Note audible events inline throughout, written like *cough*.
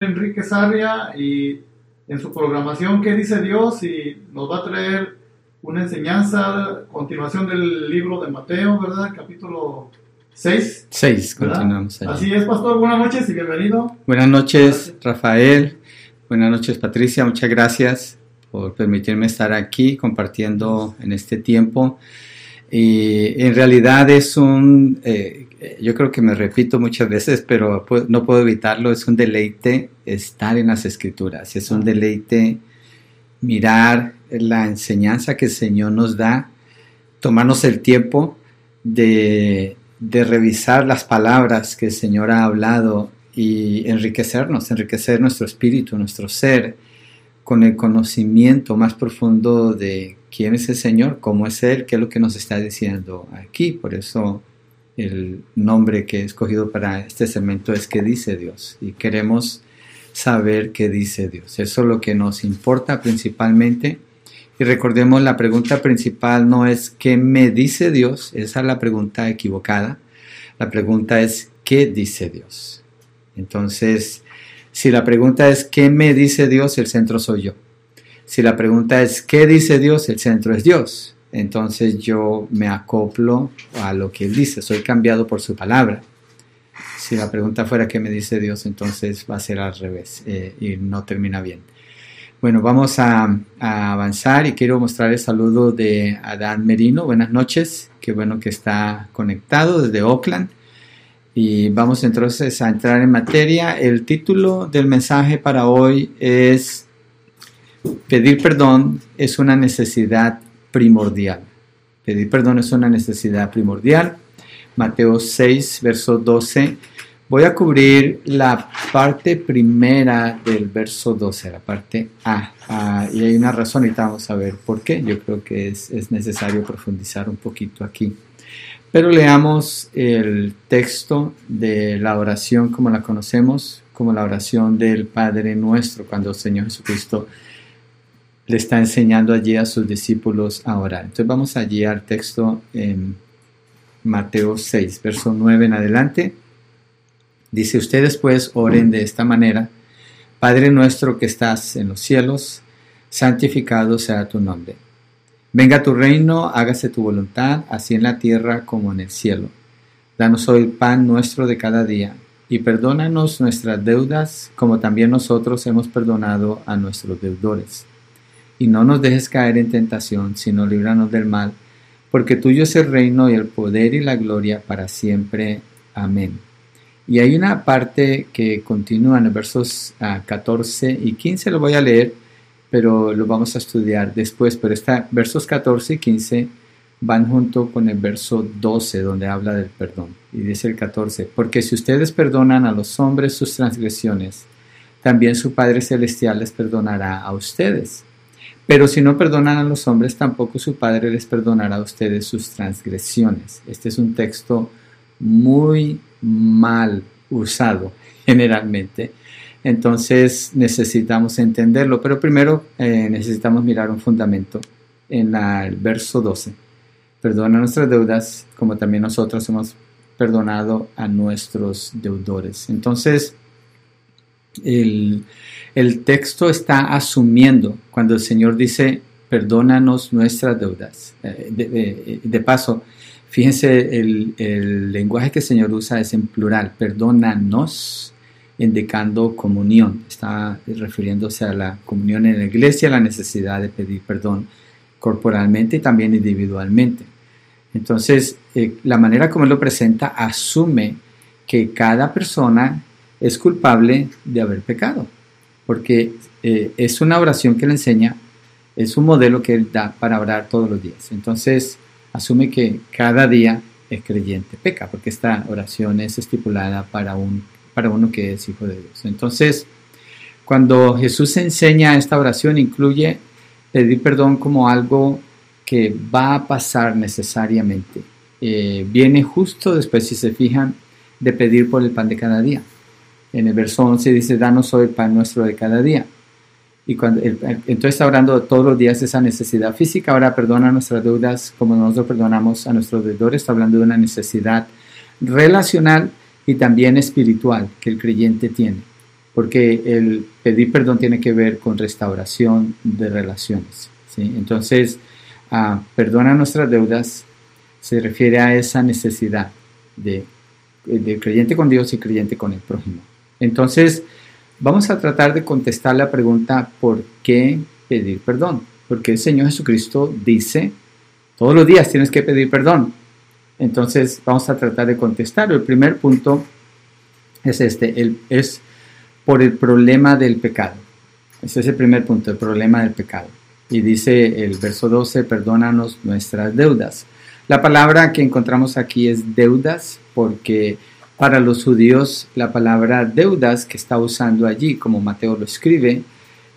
Enrique Sarria y en su programación ¿Qué dice Dios? y nos va a traer una enseñanza, continuación del libro de Mateo, ¿verdad? Capítulo 6. 6, continuamos. Así es, pastor, buenas noches y bienvenido. Buenas noches, Rafael. Buenas noches, Patricia. Muchas gracias por permitirme estar aquí compartiendo en este tiempo. Y en realidad es un, eh, yo creo que me repito muchas veces, pero no puedo evitarlo, es un deleite estar en las escrituras, es un deleite mirar la enseñanza que el Señor nos da, tomarnos el tiempo de, de revisar las palabras que el Señor ha hablado y enriquecernos, enriquecer nuestro espíritu, nuestro ser, con el conocimiento más profundo de quién es el Señor, cómo es Él, qué es lo que nos está diciendo aquí. Por eso el nombre que he escogido para este segmento es ¿Qué dice Dios? Y queremos saber qué dice Dios. Eso es lo que nos importa principalmente. Y recordemos, la pregunta principal no es ¿qué me dice Dios? Esa es la pregunta equivocada. La pregunta es ¿qué dice Dios? Entonces, si la pregunta es ¿qué me dice Dios? El centro soy yo. Si la pregunta es ¿qué dice Dios? El centro es Dios entonces yo me acoplo a lo que Él dice, soy cambiado por su palabra. Si la pregunta fuera qué me dice Dios, entonces va a ser al revés eh, y no termina bien. Bueno, vamos a, avanzar y quiero mostrar el saludo de Adán Merino. Buenas noches, qué bueno que está conectado desde Oakland. Y vamos entonces a entrar en materia. El título del mensaje para hoy es Pedir perdón es una necesidad primordial. Pedir perdón es una necesidad primordial. Mateo 6, verso 12. Voy a cubrir la parte primera del verso 12, la parte A. Y hay una razón, y vamos a ver por qué. Yo creo que es, es necesario profundizar un poquito aquí. Pero leamos el texto de la oración como la conocemos, como la oración del Padre nuestro, cuando el Señor Jesucristo le está enseñando allí a sus discípulos a orar. Entonces vamos allí al texto en Mateo 6, verso 9 en adelante. Dice, ustedes pues oren de esta manera, Padre nuestro que estás en los cielos, santificado sea tu nombre. Venga tu reino, hágase tu voluntad, así en la tierra como en el cielo. Danos hoy el pan nuestro de cada día, y perdónanos nuestras deudas, como también nosotros hemos perdonado a nuestros deudores y no nos dejes caer en tentación, sino líbranos del mal, porque tuyo es el reino y el poder y la gloria para siempre. Amén. Y hay una parte que continúa en versos 14 ah, y 15, lo voy a leer, pero lo vamos a estudiar después, pero está, versos 14 y 15 van junto con el verso 12 donde habla del perdón. Y dice el 14, porque si ustedes perdonan a los hombres sus transgresiones, también su Padre Celestial les perdonará a ustedes. Pero si no perdonan a los hombres, tampoco su Padre les perdonará a ustedes sus transgresiones. Este es un texto muy mal usado *laughs* generalmente. Entonces necesitamos entenderlo, pero primero eh, necesitamos mirar un fundamento en el verso 12. Perdona nuestras deudas como también nosotros hemos perdonado a nuestros deudores. Entonces, el, texto está asumiendo cuando el Señor dice, perdónanos nuestras deudas. Eh, de, paso, fíjense, el, lenguaje que el Señor usa es en plural, perdónanos, indicando comunión. Está refiriéndose a la comunión en la iglesia, la necesidad de pedir perdón corporalmente y también individualmente. Entonces, eh, la manera como él lo presenta asume que cada persona es culpable de haber pecado porque eh, es una oración que le enseña, es un modelo que él da para orar todos los días. Entonces, asume que cada día es creyente peca, porque esta oración es estipulada para, un, para uno que es hijo de Dios. Entonces, cuando Jesús enseña esta oración, incluye pedir perdón como algo que va a pasar necesariamente. Eh, viene justo después, si se fijan, de pedir por el pan de cada día. En el verso 11 dice, danos hoy el pan nuestro de cada día. Y cuando, entonces está hablando todos los días esa necesidad física. Ahora perdona nuestras deudas como nosotros perdonamos a nuestros deudores. Está hablando de una necesidad relacional y también espiritual que el creyente tiene. porque el pedir perdón tiene que ver con restauración de relaciones. Entonces, uh, perdona nuestras deudas se refiere a esa necesidad de, de creyente con Dios y creyente con el prójimo. Entonces, vamos a tratar de contestar la pregunta ¿por qué pedir perdón? Porque el Señor Jesucristo dice, todos los días tienes que pedir perdón. Entonces, vamos a tratar de contestar. El primer punto es este, el, es por el problema del pecado. Ese es el primer punto, el problema del pecado. Y dice el verso 12, perdónanos nuestras deudas. La palabra que encontramos aquí es deudas porque para los judíos la palabra deudas que está usando allí, como Mateo lo escribe,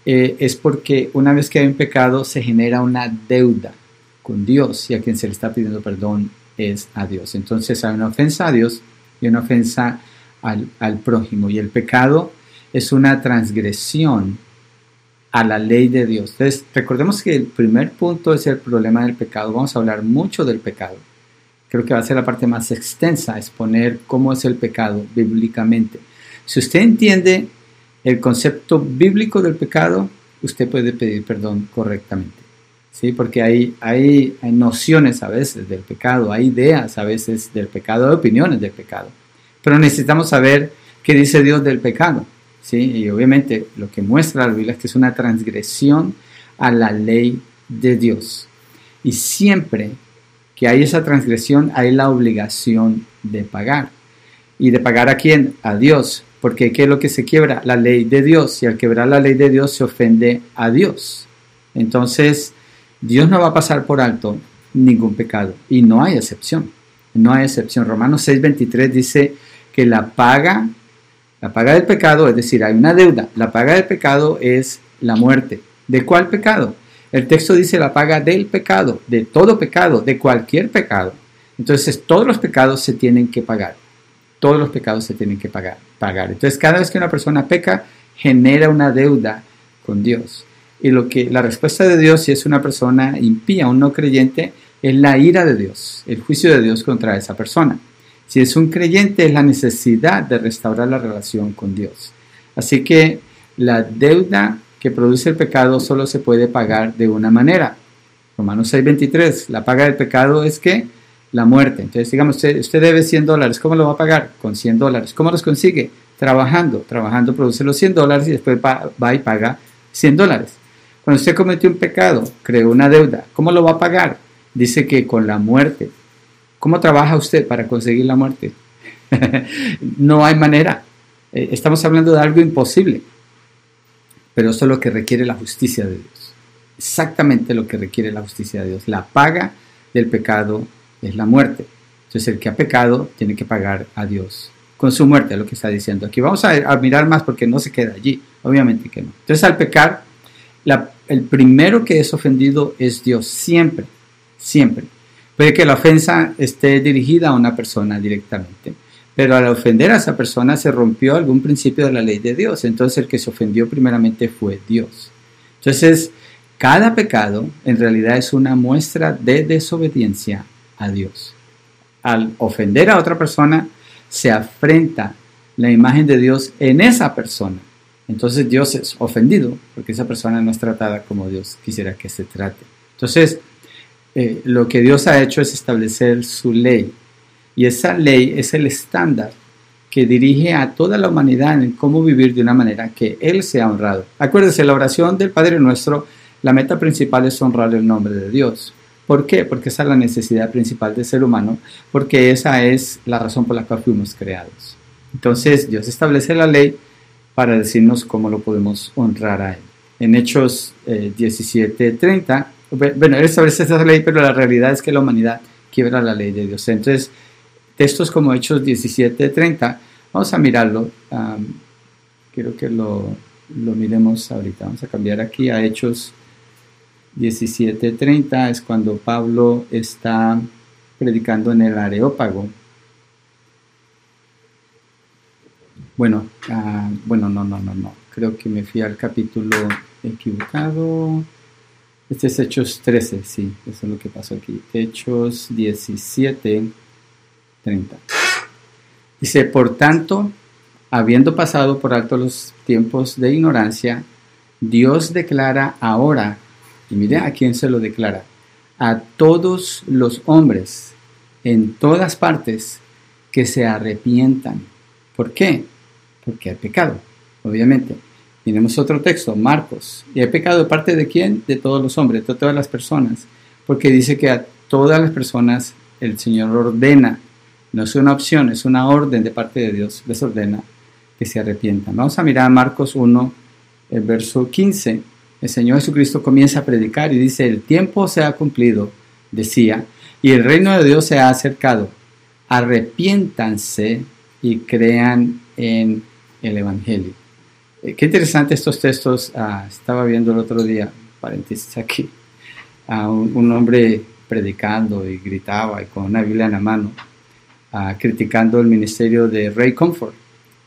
eh, es porque una vez que hay un pecado se genera una deuda con Dios y a quien se le está pidiendo perdón es a Dios. Entonces hay una ofensa a Dios y una ofensa al, al prójimo y el pecado es una transgresión a la ley de Dios. Entonces, recordemos que el primer punto es el problema del pecado. Vamos a hablar mucho del pecado creo que va a ser la parte más extensa, exponer cómo es el pecado bíblicamente. Si usted entiende el concepto bíblico del pecado, usted puede pedir perdón correctamente. ¿sí? Porque hay, hay, nociones a veces del pecado, hay ideas a veces del pecado, hay opiniones del pecado. Pero necesitamos saber qué dice Dios del pecado. ¿sí? Y obviamente lo que muestra la Biblia es que es una transgresión a la ley de Dios. Y siempre que hay esa transgresión, hay la obligación de pagar. ¿Y de pagar a quién? A Dios. Porque ¿qué es lo que se quiebra? La ley de Dios. Y al quebrar la ley de Dios se ofende a Dios. Entonces, Dios no va a pasar por alto ningún pecado. Y no hay excepción. No hay excepción. Romanos 6:23 dice que la paga, la paga del pecado, es decir, hay una deuda. La paga del pecado es la muerte. ¿De cuál pecado? El texto dice la paga del pecado, de todo pecado, de cualquier pecado. Entonces todos los pecados se tienen que pagar. Todos los pecados se tienen que pagar. Entonces cada vez que una persona peca, genera una deuda con Dios. Y lo que la respuesta de Dios, si es una persona impía, un no creyente, es la ira de Dios, el juicio de Dios contra esa persona. Si es un creyente, es la necesidad de restaurar la relación con Dios. Así que la deuda que produce el pecado solo se puede pagar de una manera. Romanos 6:23, la paga del pecado es que la muerte. Entonces, digamos, usted, usted, debe 100 dólares, ¿cómo lo va a pagar? Con 100 dólares. ¿Cómo los consigue? Trabajando. Trabajando produce los 100 dólares y después va y paga 100 dólares. Cuando usted cometió un pecado, creó una deuda, ¿cómo lo va a pagar? Dice que con la muerte. ¿Cómo trabaja usted para conseguir la muerte? *laughs* no hay manera. Eh, estamos hablando de algo imposible pero eso es lo que requiere la justicia de Dios. Exactamente lo que requiere la justicia de Dios. La paga del pecado es la muerte. Entonces el que ha pecado tiene que pagar a Dios con su muerte, lo que está diciendo aquí. Vamos a, mirar más porque no se queda allí, obviamente que no. Entonces al pecar, el primero que es ofendido es Dios, siempre, siempre. Puede que la ofensa esté dirigida a una persona directamente, pero al ofender a esa persona se rompió algún principio de la ley de Dios. Entonces el que se ofendió primeramente fue Dios. Entonces, cada pecado en realidad es una muestra de desobediencia a Dios. Al ofender a otra persona, se afrenta la imagen de Dios en esa persona. Entonces Dios es ofendido porque esa persona no es tratada como Dios quisiera que se trate. Entonces, eh, lo que Dios ha hecho es establecer su ley y esa ley es el estándar que dirige a toda la humanidad en cómo vivir de una manera que Él sea honrado. Acuérdese, la oración del Padre Nuestro, la meta principal es honrar el nombre de Dios. ¿Por qué? Porque esa es la necesidad principal del ser humano, porque esa es la razón por la cual fuimos creados. Entonces Dios establece la ley para decirnos cómo lo podemos honrar a Él. En Hechos eh, 17:30, bueno, Él establece esa ley, pero la realidad es que la humanidad quiebra la ley de Dios. Entonces, textos como Hechos 17:30. Vamos a mirarlo. quiero que lo, lo, miremos ahorita. Vamos a cambiar aquí a Hechos 17:30. Es cuando Pablo está predicando en el Areópago. Bueno, ah, bueno, no, no, no, no. Creo que me fui al capítulo equivocado. Este es Hechos 13, sí, eso es lo que pasó aquí. Hechos 17. 30. Dice, por tanto, habiendo pasado por alto los tiempos de ignorancia, Dios declara ahora, y mire a quién se lo declara, a todos los hombres en todas partes que se arrepientan. ¿Por qué? Porque hay pecado, obviamente. Tenemos otro texto, Marcos. ¿Y hay pecado de parte de quién? De todos los hombres, de todas las personas. Porque dice que a todas las personas el Señor ordena. No es una opción, es una orden de parte de Dios. Les ordena que se arrepientan. Vamos a mirar Marcos 1, el verso 15. El Señor Jesucristo comienza a predicar y dice, el tiempo se ha cumplido, decía, y el reino de Dios se ha acercado. Arrepiéntanse y crean en el Evangelio. Eh, qué interesante estos textos. Ah, estaba viendo el otro día, paréntesis aquí, a un, hombre predicando y gritaba y con una Biblia en la mano, ah, criticando el ministerio de Ray Comfort,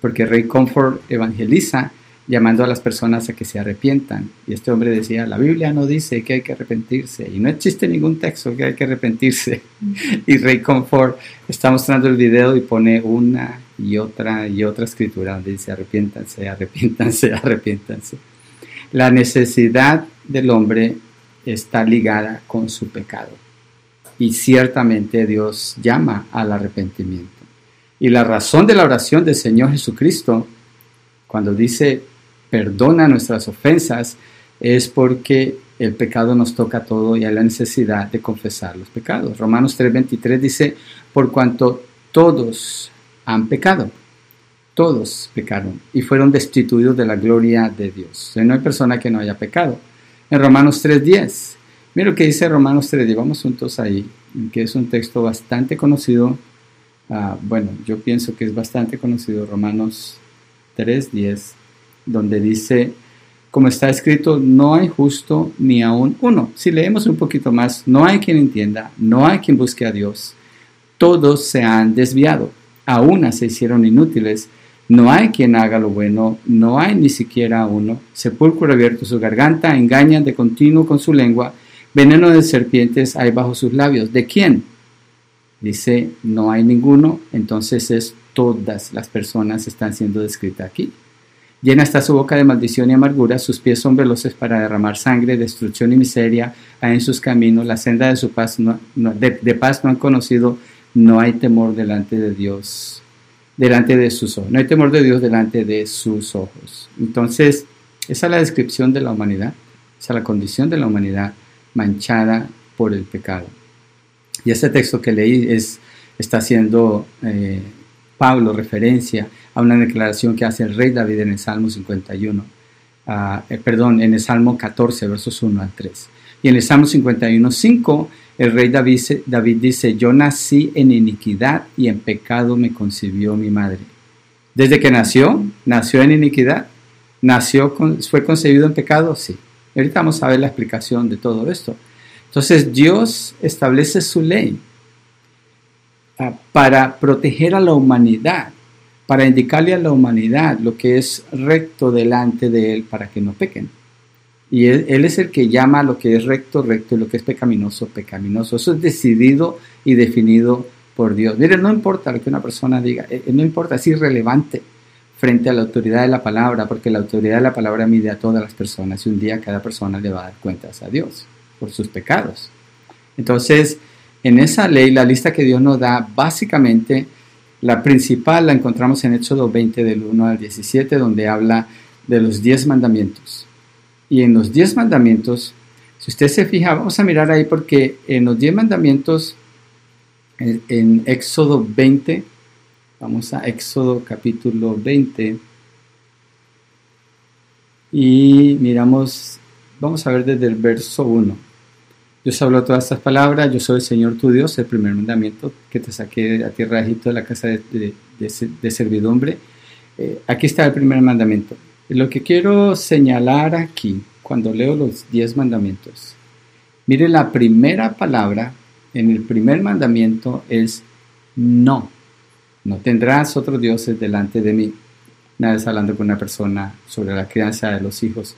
porque Ray Comfort evangeliza llamando a las personas a que se arrepientan. Y este hombre decía, la Biblia no dice que hay que arrepentirse, y no existe ningún texto que hay que arrepentirse. *laughs* Y Ray Comfort está mostrando el video y pone una y otra y otra escritura donde dice, arrepiéntanse, arrepiéntanse, *laughs* arrepiéntanse. La necesidad del hombre está ligada con su pecado. Y ciertamente Dios llama al arrepentimiento. Y la razón de la oración del Señor Jesucristo, cuando dice perdona nuestras ofensas es porque el pecado nos toca todo y hay la necesidad de confesar los pecados. Romanos 3:23 dice, por cuanto todos han pecado, todos pecaron y fueron destituidos de la gloria de Dios. no hay persona que no haya pecado. En Romanos 3:10, mira lo que dice Romanos 3:10, vamos juntos ahí, que es un texto bastante conocido. Ah, bueno, yo pienso que es bastante conocido, Romanos 3:10 donde dice, como está escrito, no hay justo ni aún uno. Si leemos un poquito más, no hay quien entienda, no hay quien busque a Dios. Todos se han desviado, a una se hicieron inútiles. No hay quien haga lo bueno, no hay ni siquiera uno. Sepulcro abierto su garganta, engañan de continuo con su lengua, veneno de serpientes hay bajo sus labios. ¿De quién? Dice, no hay ninguno, entonces es todas las personas están siendo descritas aquí. Llena está su boca de maldición y amargura, sus pies son veloces para derramar sangre, destrucción y miseria hay en sus caminos, la senda de su paz no, de, paz no han conocido, no hay temor delante de Dios, delante de sus ojos, no hay temor de Dios delante de sus ojos. Entonces, esa es la descripción de la humanidad, esa es la condición de la humanidad manchada por el pecado. Y este texto que leí es, está haciendo eh, Pablo referencia a una declaración que hace el rey David en el Salmo 51, ah, eh, perdón, en el Salmo 14, versos 1 al 3. Y en el Salmo 51, 5, el rey David, David dice, yo nací en iniquidad y en pecado me concibió mi madre. Desde que nació, nació en iniquidad, nació fue concebido en pecado, sí. Ahorita vamos a ver la explicación de todo esto. Entonces Dios establece su ley ah, para proteger a la humanidad para indicarle a la humanidad lo que es recto delante de Él para que no pequen. Y él, es el que llama lo que es recto, recto, y lo que es pecaminoso, pecaminoso. Eso es decidido y definido por Dios. Miren, no importa lo que una persona diga, eh, no importa, es irrelevante frente a la autoridad de la palabra, porque la autoridad de la palabra mide a todas las personas y un día cada persona le va a dar cuentas a Dios por sus pecados. Entonces, en esa ley, la lista que Dios nos da, básicamente la principal la encontramos en Éxodo 20 del 1 al 17, donde habla de los 10 mandamientos. Y en los 10 mandamientos, si usted se fija, vamos a mirar ahí porque en los 10 mandamientos, en, Éxodo 20, vamos a Éxodo capítulo 20, y miramos, vamos a ver desde el verso 1. Dios habló todas estas palabras, yo soy el Señor tu Dios, el primer mandamiento que te saqué a tierra de Egipto de la casa de, servidumbre. Eh, aquí está el primer mandamiento. Lo que quiero señalar aquí, cuando leo los diez mandamientos, mire la primera palabra en el primer mandamiento es no. No tendrás otros dioses delante de mí. Una vez hablando con una persona sobre la crianza de los hijos,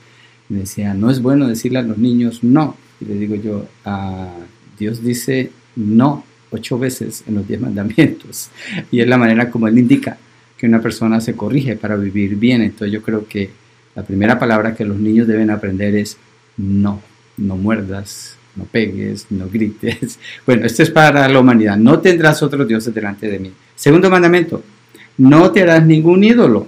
me decía, no es bueno decirle a los niños no y le digo yo, a Dios dice no ocho veces en los diez mandamientos. *laughs* Y es la manera como Él indica, que una persona se corrige para vivir bien. Entonces yo creo que la primera palabra que los niños deben aprender es no, no muerdas, no pegues, no grites. *laughs* Bueno, esto es para la humanidad. No tendrás otros dioses delante de mí. Segundo mandamiento, no te harás ningún ídolo,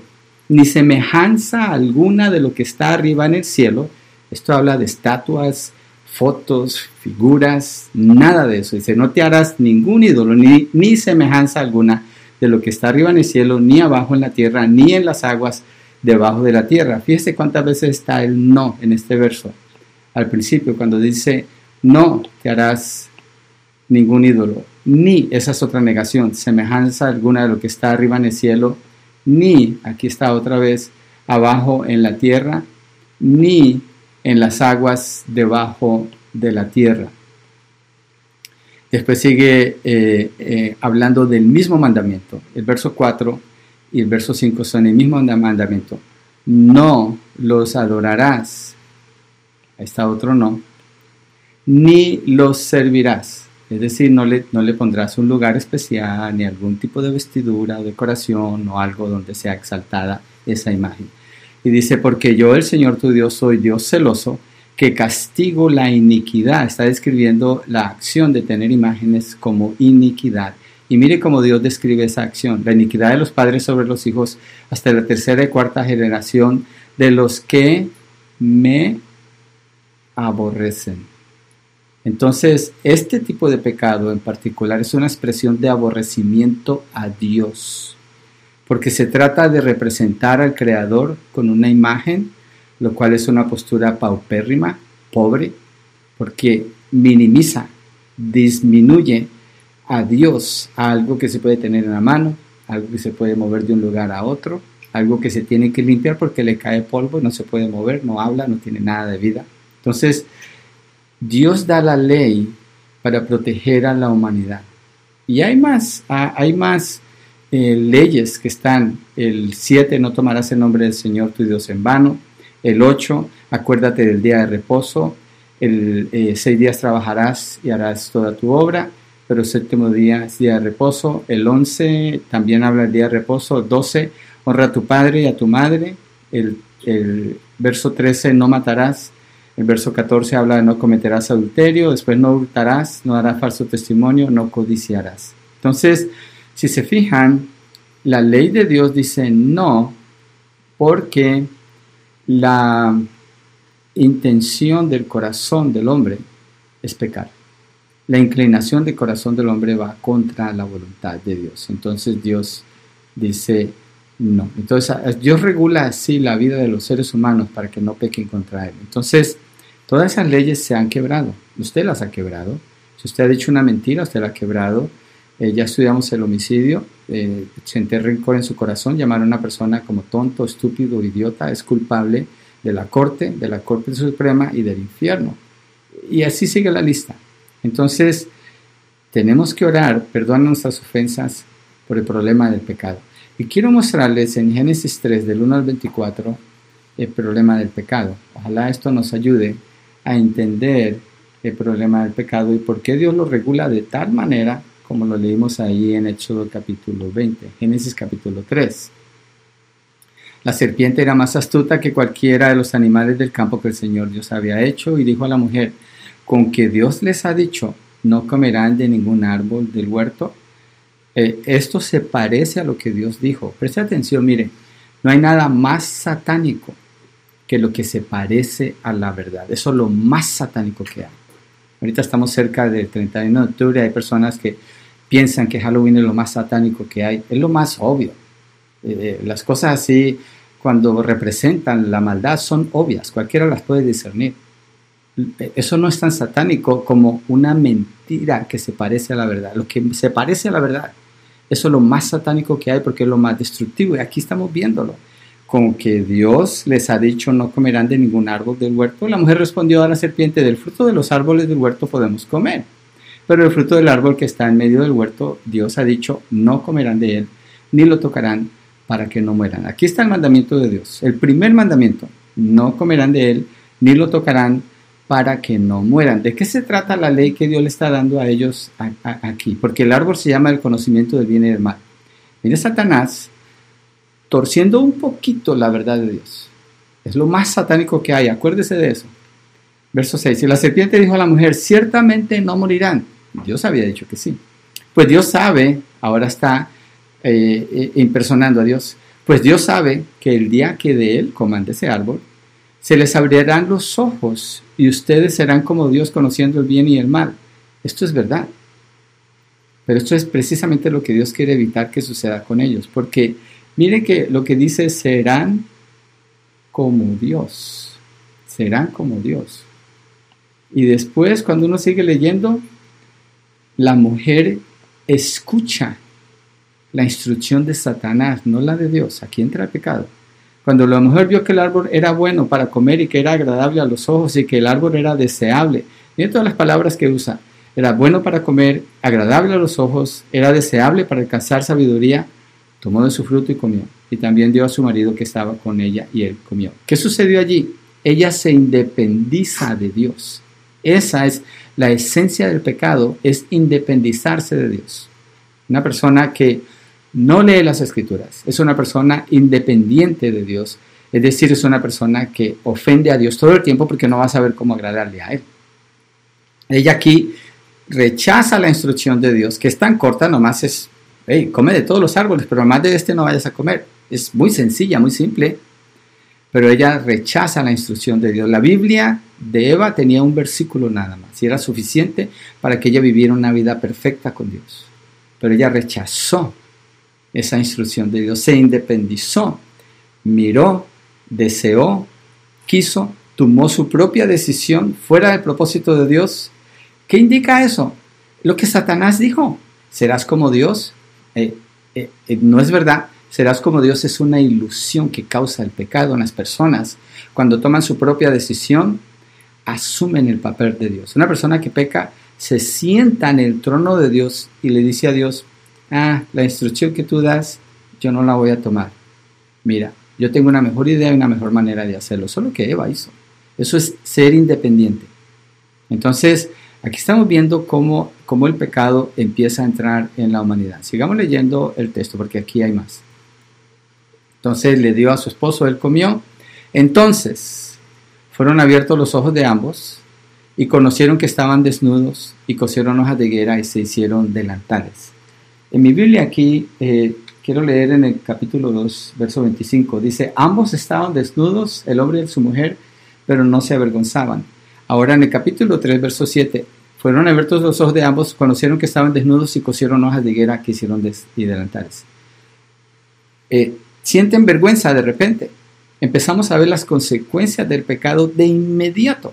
ni semejanza alguna de lo que está arriba en el cielo. Esto habla de estatuas, fotos, figuras, nada de eso. Dice, no te harás ningún ídolo, ni, ni semejanza alguna de lo que está arriba en el cielo, ni abajo en la tierra, ni en las aguas debajo de la tierra. Fíjese cuántas veces está el no en este verso. Al principio, cuando dice, no te harás ningún ídolo, ni, esa es otra negación, semejanza alguna de lo que está arriba en el cielo, ni, aquí está otra vez, abajo en la tierra, ni en las aguas debajo de la tierra. Después sigue eh, eh, hablando del mismo mandamiento. El verso 4 y el verso 5 son el mismo mandamiento. No los adorarás. Ahí está otro no. Ni los servirás. Es decir, no le, no le pondrás un lugar especial, ni algún tipo de vestidura decoración o algo donde sea exaltada esa imagen. Y dice, porque yo, el Señor tu Dios, soy Dios celoso, que castigo la iniquidad. Está describiendo la acción de tener imágenes como iniquidad. Y mire cómo Dios describe esa acción, la iniquidad de los padres sobre los hijos hasta la tercera y cuarta generación de los que me aborrecen. Entonces, este tipo de pecado en particular es una expresión de aborrecimiento a Dios, porque se trata de representar al Creador con una imagen lo cual es una postura paupérrima, pobre, porque minimiza, disminuye a Dios a algo que se puede tener en la mano, algo que se puede mover de un lugar a otro, algo que se tiene que limpiar porque le cae polvo, no se puede mover, no habla, no tiene nada de vida. Entonces, Dios da la ley para proteger a la humanidad. Y hay más, ah, hay más eh, leyes que están. El 7, no tomarás el nombre del Señor tu Dios en vano. El 8, acuérdate del día de reposo. El eh, seis días trabajarás y harás toda tu obra, pero el séptimo día es día de reposo. El 11 también habla del día de reposo. 12, honra a tu padre y a tu madre. El, el verso 13, no matarás. El verso 14 habla de no cometerás adulterio. Después no hurtarás, no darás falso testimonio, no codiciarás. Entonces, si se fijan, la ley de Dios dice no porque la intención del corazón del hombre es pecar. La inclinación del corazón del hombre va contra la voluntad de Dios. Entonces Dios dice no. Entonces Dios regula así la vida de los seres humanos para que no pequen contra Él. Entonces todas esas leyes se han quebrado. Usted las ha quebrado. Si usted ha dicho una mentira, usted la ha quebrado. Eh, ya estudiamos el homicidio, eh, senté rencor en su corazón, llamar a una persona como tonto, estúpido, idiota, es culpable de la corte, de la Corte Suprema y del infierno. Y así sigue la lista. Entonces, tenemos que orar, perdona nuestras ofensas por el problema del pecado. Y quiero mostrarles en Génesis 3, del 1 al 24, el problema del pecado. Ojalá esto nos ayude a entender el problema del pecado y por qué Dios lo regula de tal manera como lo leímos ahí en Éxodo capítulo 20, Génesis capítulo 3. La serpiente era más astuta que cualquiera de los animales del campo que el Señor Dios había hecho y dijo a la mujer, con que Dios les ha dicho, no comerán de ningún árbol del huerto. Eh, esto se parece a lo que Dios dijo. Preste atención, mire, no hay nada más satánico que lo que se parece a la verdad. Eso es lo más satánico que hay. Ahorita estamos cerca del 31 de octubre, hay personas que piensan que Halloween es lo más satánico que hay. Es lo más obvio. Eh, las cosas así, cuando representan la maldad, son obvias, cualquiera las puede discernir. Eso no es tan satánico como una mentira que se parece a la verdad. Lo que se parece a la verdad, eso es lo más satánico que hay porque es lo más destructivo. Y aquí estamos viéndolo. Con que Dios les ha dicho no comerán de ningún árbol del huerto. La mujer respondió a la serpiente, del fruto de los árboles del huerto podemos comer. Pero el fruto del árbol que está en medio del huerto, Dios ha dicho no comerán de él, ni lo tocarán para que no mueran. Aquí está el mandamiento de Dios. El primer mandamiento, no comerán de él, ni lo tocarán para que no mueran. ¿De qué se trata la ley que Dios le está dando a ellos aquí? Porque el árbol se llama el conocimiento del bien y del mal. Mire, Satanás torciendo un poquito la verdad de Dios. Es lo más satánico que hay, acuérdese de eso. Verso 6, y la serpiente dijo a la mujer, ciertamente no morirán. Dios había dicho que sí. Pues Dios sabe, ahora está eh, eh, impersonando a Dios, pues Dios sabe que el día que de él coman de ese árbol, se les abrirán los ojos y ustedes serán como Dios conociendo el bien y el mal. Esto es verdad. Pero esto es precisamente lo que Dios quiere evitar que suceda con ellos. Porque mire que lo que dice serán como Dios. Serán como Dios. Y después, cuando uno sigue leyendo, la mujer escucha la instrucción de Satanás, no la de Dios. Aquí entra el pecado. Cuando la mujer vio que el árbol era bueno para comer y que era agradable a los ojos y que el árbol era deseable, miren todas las palabras que usa. Era bueno para comer, agradable a los ojos, era deseable para alcanzar sabiduría, tomó de su fruto y comió. Y también dio a su marido que estaba con ella y él comió. ¿Qué sucedió allí? Ella se independiza de Dios. Esa es la esencia del pecado, es independizarse de Dios. Una persona que no lee las escrituras, es una persona independiente de Dios, es decir, es una persona que ofende a Dios todo el tiempo porque no va a saber cómo agradarle a Él. Ella aquí rechaza la instrucción de Dios, que es tan corta, nomás es, come de todos los árboles, pero más de este no vayas a comer. Es muy sencilla, muy simple, pero ella rechaza la instrucción de Dios. La Biblia de Eva tenía un versículo nada más y era suficiente para que ella viviera una vida perfecta con Dios. Pero ella rechazó esa instrucción de Dios, se independizó, miró, deseó, quiso, tomó su propia decisión fuera del propósito de Dios. ¿Qué indica eso? Lo que Satanás dijo, serás como Dios. Eh, eh, eh, no es verdad, serás como Dios es una ilusión que causa el pecado en las personas. Cuando toman su propia decisión, asumen el papel de Dios. Una persona que peca se sienta en el trono de Dios y le dice a Dios, ah, la instrucción que tú das, yo no la voy a tomar. Mira, yo tengo una mejor idea y una mejor manera de hacerlo. Solo que Eva hizo. Eso es ser independiente. Entonces, aquí estamos viendo cómo, cómo el pecado empieza a entrar en la humanidad. Sigamos leyendo el texto porque aquí hay más. Entonces le dio a su esposo, él comió. Entonces fueron abiertos los ojos de ambos y conocieron que estaban desnudos y cosieron hojas de higuera y se hicieron delantales. En mi Biblia aquí eh, quiero leer en el capítulo 2, verso 25. Dice, ambos estaban desnudos, el hombre y su mujer, pero no se avergonzaban. Ahora en el capítulo 3, verso 7, fueron abiertos los ojos de ambos, conocieron que estaban desnudos y cosieron hojas de higuera que hicieron y delantales. Eh, sienten vergüenza de repente. Empezamos a ver las consecuencias del pecado de inmediato.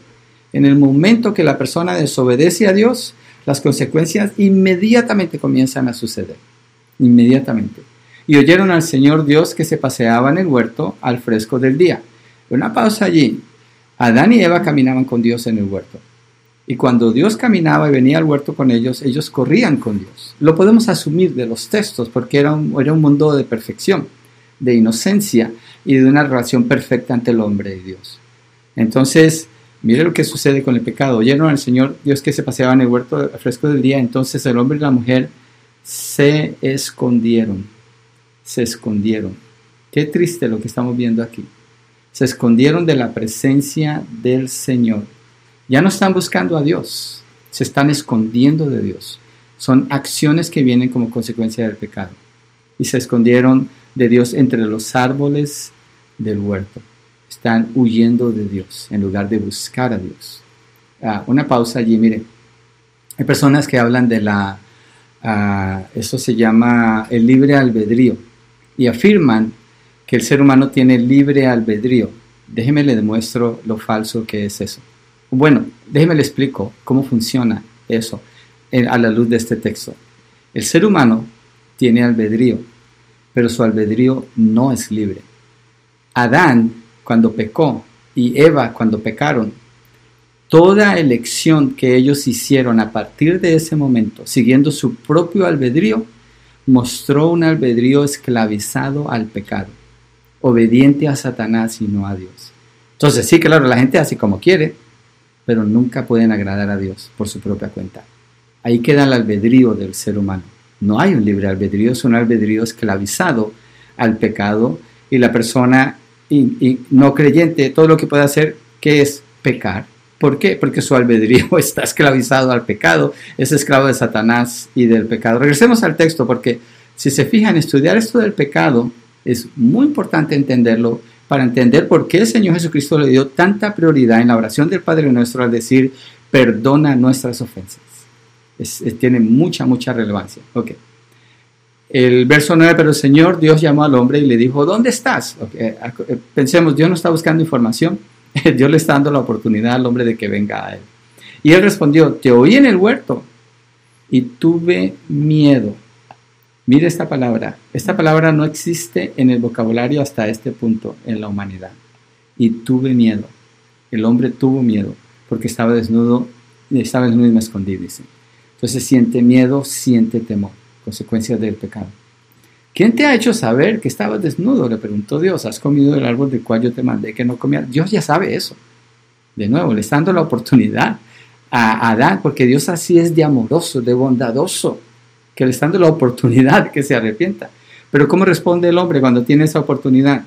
En el momento que la persona desobedece a Dios, las consecuencias inmediatamente comienzan a suceder. Inmediatamente. Y oyeron al Señor Dios que se paseaba en el huerto al fresco del día. Una pausa allí. Adán y Eva caminaban con Dios en el huerto. Y cuando Dios caminaba y venía al huerto con ellos, ellos corrían con Dios. Lo podemos asumir de los textos porque era un, era un mundo de perfección, de inocencia y de una relación perfecta ante el hombre y Dios. Entonces, Mire lo que sucede con el pecado. Oyeron al Señor Dios que se paseaba en el huerto fresco del día. Entonces el hombre y la mujer se escondieron. Se escondieron. Qué triste lo que estamos viendo aquí. Se escondieron de la presencia del Señor. Ya no están buscando a Dios. Se están escondiendo de Dios. Son acciones que vienen como consecuencia del pecado. Y se escondieron de Dios entre los árboles del huerto están huyendo de Dios en lugar de buscar a Dios. Ah, una pausa allí, mire. Hay personas que hablan de la, uh, eso se llama el libre albedrío, y afirman que el ser humano tiene libre albedrío. Déjeme le demuestro lo falso que es eso. Bueno, déjeme le explico cómo funciona eso a la luz de este texto. El ser humano tiene albedrío, pero su albedrío no es libre. Adán cuando pecó y Eva cuando pecaron, toda elección que ellos hicieron a partir de ese momento, siguiendo su propio albedrío, mostró un albedrío esclavizado al pecado, obediente a Satanás y no a Dios. Entonces sí, claro, la gente hace como quiere, pero nunca pueden agradar a Dios por su propia cuenta. Ahí queda el albedrío del ser humano. No hay un libre albedrío, es un albedrío esclavizado al pecado y la persona no creyente, todo lo que puede hacer, que es pecar. ¿Por qué? Porque su albedrío *laughs* está esclavizado al pecado, es esclavo de Satanás y del pecado. Regresemos al texto porque si se fijan, estudiar esto del pecado es muy importante entenderlo para entender por qué el Señor Jesucristo le dio tanta prioridad en la oración del Padre Nuestro al decir, perdona nuestras ofensas. tiene mucha, mucha relevancia. Ok. El verso 9, pero el Señor Dios llamó al hombre y le dijo, ¿dónde estás? Eh, pensemos, Dios no está buscando información, *laughs* Dios le está dando la oportunidad al hombre de que venga a él. Y él respondió, te oí en el huerto y tuve miedo. Mire esta palabra, esta palabra no existe en el vocabulario hasta este punto en la humanidad. Y tuve miedo. El hombre tuvo miedo porque estaba desnudo, estaba desnudo y me escondí, dice. Entonces siente miedo, siente temor consecuencias del pecado. ¿Quién te ha hecho saber que estabas desnudo? Le preguntó Dios. ¿Has comido del árbol del cual yo te mandé que no comieras? Dios ya sabe eso. De nuevo, le está dando la oportunidad a Adán, porque Dios así es de amoroso, de bondadoso, que le está dando la oportunidad que se arrepienta. Pero ¿cómo responde el hombre cuando tiene esa oportunidad?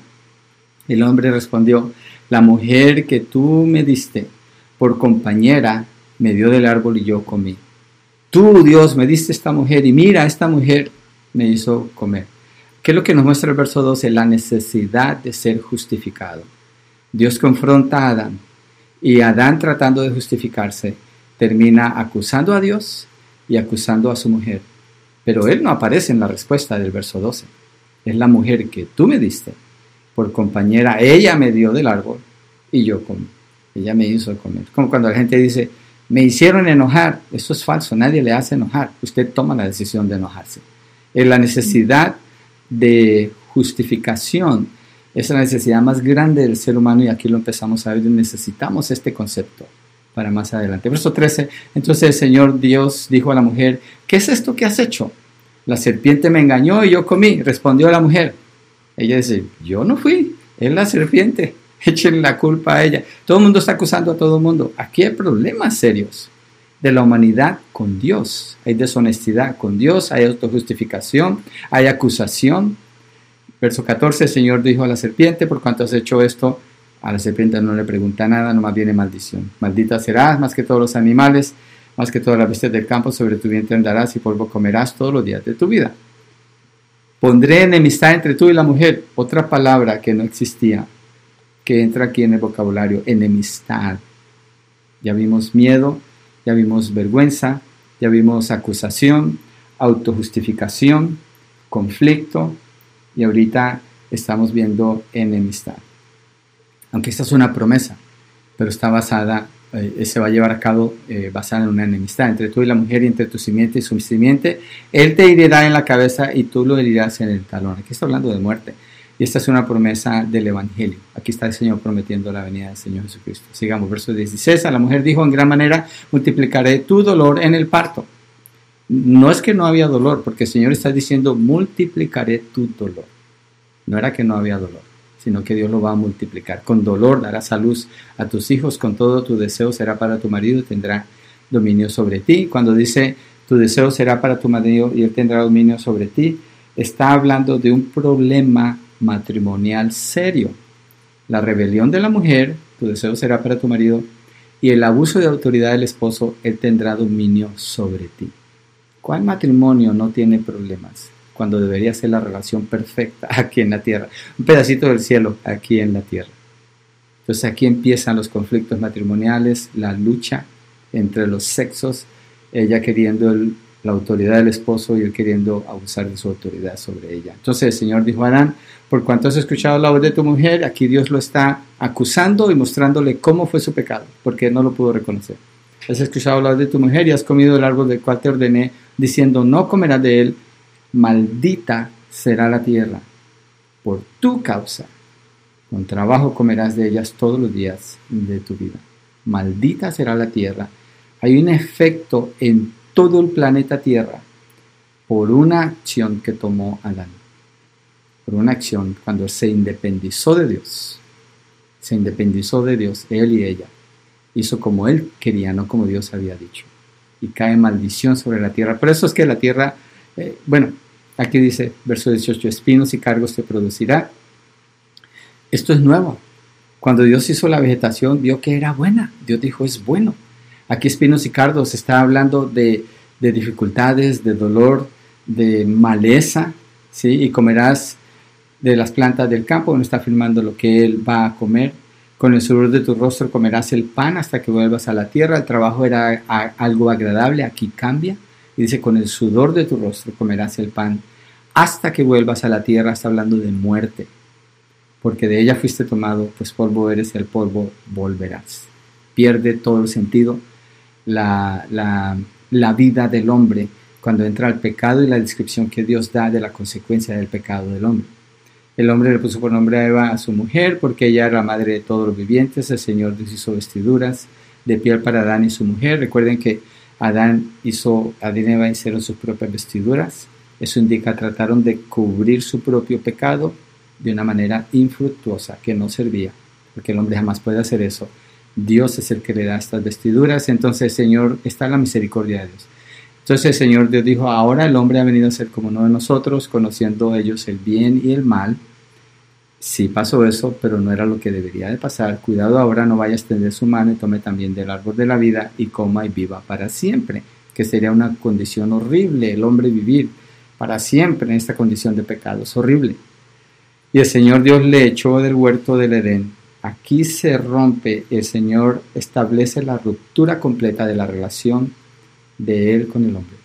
El hombre respondió, la mujer que tú me diste por compañera me dio del árbol y yo comí. Tú, Dios, me diste esta mujer y mira, esta mujer me hizo comer. ¿Qué es lo que nos muestra el verso 12? La necesidad de ser justificado. Dios confronta a Adán y Adán tratando de justificarse termina acusando a Dios y acusando a su mujer. Pero él no aparece en la respuesta del verso 12. Es la mujer que tú me diste por compañera. Ella me dio del árbol y yo comí. Ella me hizo comer. Como cuando la gente dice, me hicieron enojar. Eso es falso, nadie le hace enojar. Usted toma la decisión de enojarse. Es la necesidad de justificación es la necesidad más grande del ser humano y aquí lo empezamos a ver. Necesitamos este concepto para más adelante. Verso 13. Entonces el Señor Dios dijo a la mujer, ¿qué es esto que has hecho? La serpiente me engañó y yo comí. Respondió la mujer. Ella dice, yo no fui, es la serpiente. *laughs* echen la culpa a ella. Todo el mundo está acusando a todo el mundo. Aquí hay problemas serios de la humanidad con Dios. Hay deshonestidad con Dios, hay autojustificación, hay acusación. Verso 14, el Señor dijo a la serpiente, por cuanto has hecho esto, a la serpiente no le pregunta nada, nomás viene maldición. Maldita serás más que todos los animales, más que todas las bestias del campo, sobre tu vientre andarás y polvo comerás todos los días de tu vida. Pondré enemistad entre tú y la mujer, otra palabra que no existía que entra aquí en el vocabulario, enemistad. Ya vimos miedo, ya vimos vergüenza, ya vimos acusación, autojustificación, conflicto y ahorita estamos viendo enemistad. Aunque esta es una promesa, pero está basada, eh, se va a llevar a cabo eh, basada en una enemistad entre tú y la mujer y entre tu simiente y su simiente. Él te herirá en la cabeza y tú lo herirás en el talón. Aquí está hablando de muerte. Y esta es una promesa del Evangelio. Aquí está el Señor prometiendo la venida del Señor Jesucristo. Sigamos, verso 16. A la mujer dijo, en gran manera multiplicaré tu dolor en el parto. No es que no había dolor, porque el Señor está diciendo, multiplicaré tu dolor. No era que no había dolor, sino que Dios lo va a multiplicar. Con dolor darás a luz a tus hijos, con todo tu deseo será para tu marido y tendrá dominio sobre ti. Cuando dice, tu deseo será para tu marido y él tendrá dominio sobre ti, está hablando de un problema matrimonial serio. La rebelión de la mujer, tu deseo será para tu marido, y el abuso de autoridad del esposo, él tendrá dominio sobre ti. ¿Cuál matrimonio no tiene problemas? Cuando debería ser la relación perfecta *laughs* aquí en la tierra. Un pedacito del cielo aquí en la tierra. Entonces aquí empiezan los conflictos matrimoniales, la lucha entre los sexos, ella queriendo la autoridad del esposo y él queriendo abusar de su autoridad sobre ella. Entonces el Señor dijo a Adán, por cuanto has escuchado la voz de tu mujer, aquí Dios lo está acusando y mostrándole cómo fue su pecado, porque no lo pudo reconocer. Has escuchado la voz de tu mujer y has comido el árbol del cual te ordené, diciendo, no comerás de él, maldita será la tierra por tu causa. Con trabajo comerás de ellas todos los días de tu vida. Maldita será la tierra. Hay un efecto en todo el planeta Tierra por una acción que tomó Adán por una acción cuando se independizó de Dios. Se independizó de Dios, él y ella. Hizo como él quería, no como Dios había dicho. Y cae maldición sobre la tierra. Por eso es que la tierra, eh, bueno, Aquí dice, verso 18, espinos y cargos te producirá. Esto es nuevo. Cuando Dios hizo la vegetación, vio que era buena. Dios dijo, es bueno. Aquí espinos y cardos está hablando de, de dificultades, de dolor, de maleza, ¿sí? Y comerás de las plantas del campo, no está afirmando lo que él va a comer. Con el sudor de tu rostro comerás el pan hasta que vuelvas a la tierra. El trabajo era algo agradable, aquí cambia. Dice, con el sudor de tu rostro comerás el pan hasta que vuelvas a la tierra. Está hablando de muerte. Porque de ella fuiste tomado, pues polvo eres y al polvo volverás. Pierde todo el sentido la, la, la vida del hombre cuando entra al pecado y la descripción que Dios da de la consecuencia del pecado del hombre. El hombre le puso por nombre a Eva a su mujer porque ella era la madre de todos los vivientes. El Señor hizo vestiduras de piel para Adán y su mujer. Recuerden que Adán hizo, Adán y Eva hicieron sus propias vestiduras. Eso indica trataron de cubrir su propio pecado de una manera infructuosa que no servía, porque el hombre jamás puede hacer eso. Dios es el que le da estas vestiduras, entonces Señor está la misericordia de Dios. Entonces el Señor Dios dijo, ahora el hombre ha venido a ser como uno de nosotros, conociendo ellos el bien y el mal, Sí pasó eso, pero no era lo que debería de pasar. Cuidado ahora, no vaya a extender su mano y tome también del árbol de la vida y coma y viva para siempre, que sería una condición horrible, el hombre vivir para siempre en esta condición de pecado, es horrible. Y el Señor Dios le echó del huerto del Edén. Aquí se rompe, el Señor establece la ruptura completa de la relación de Él con el hombre.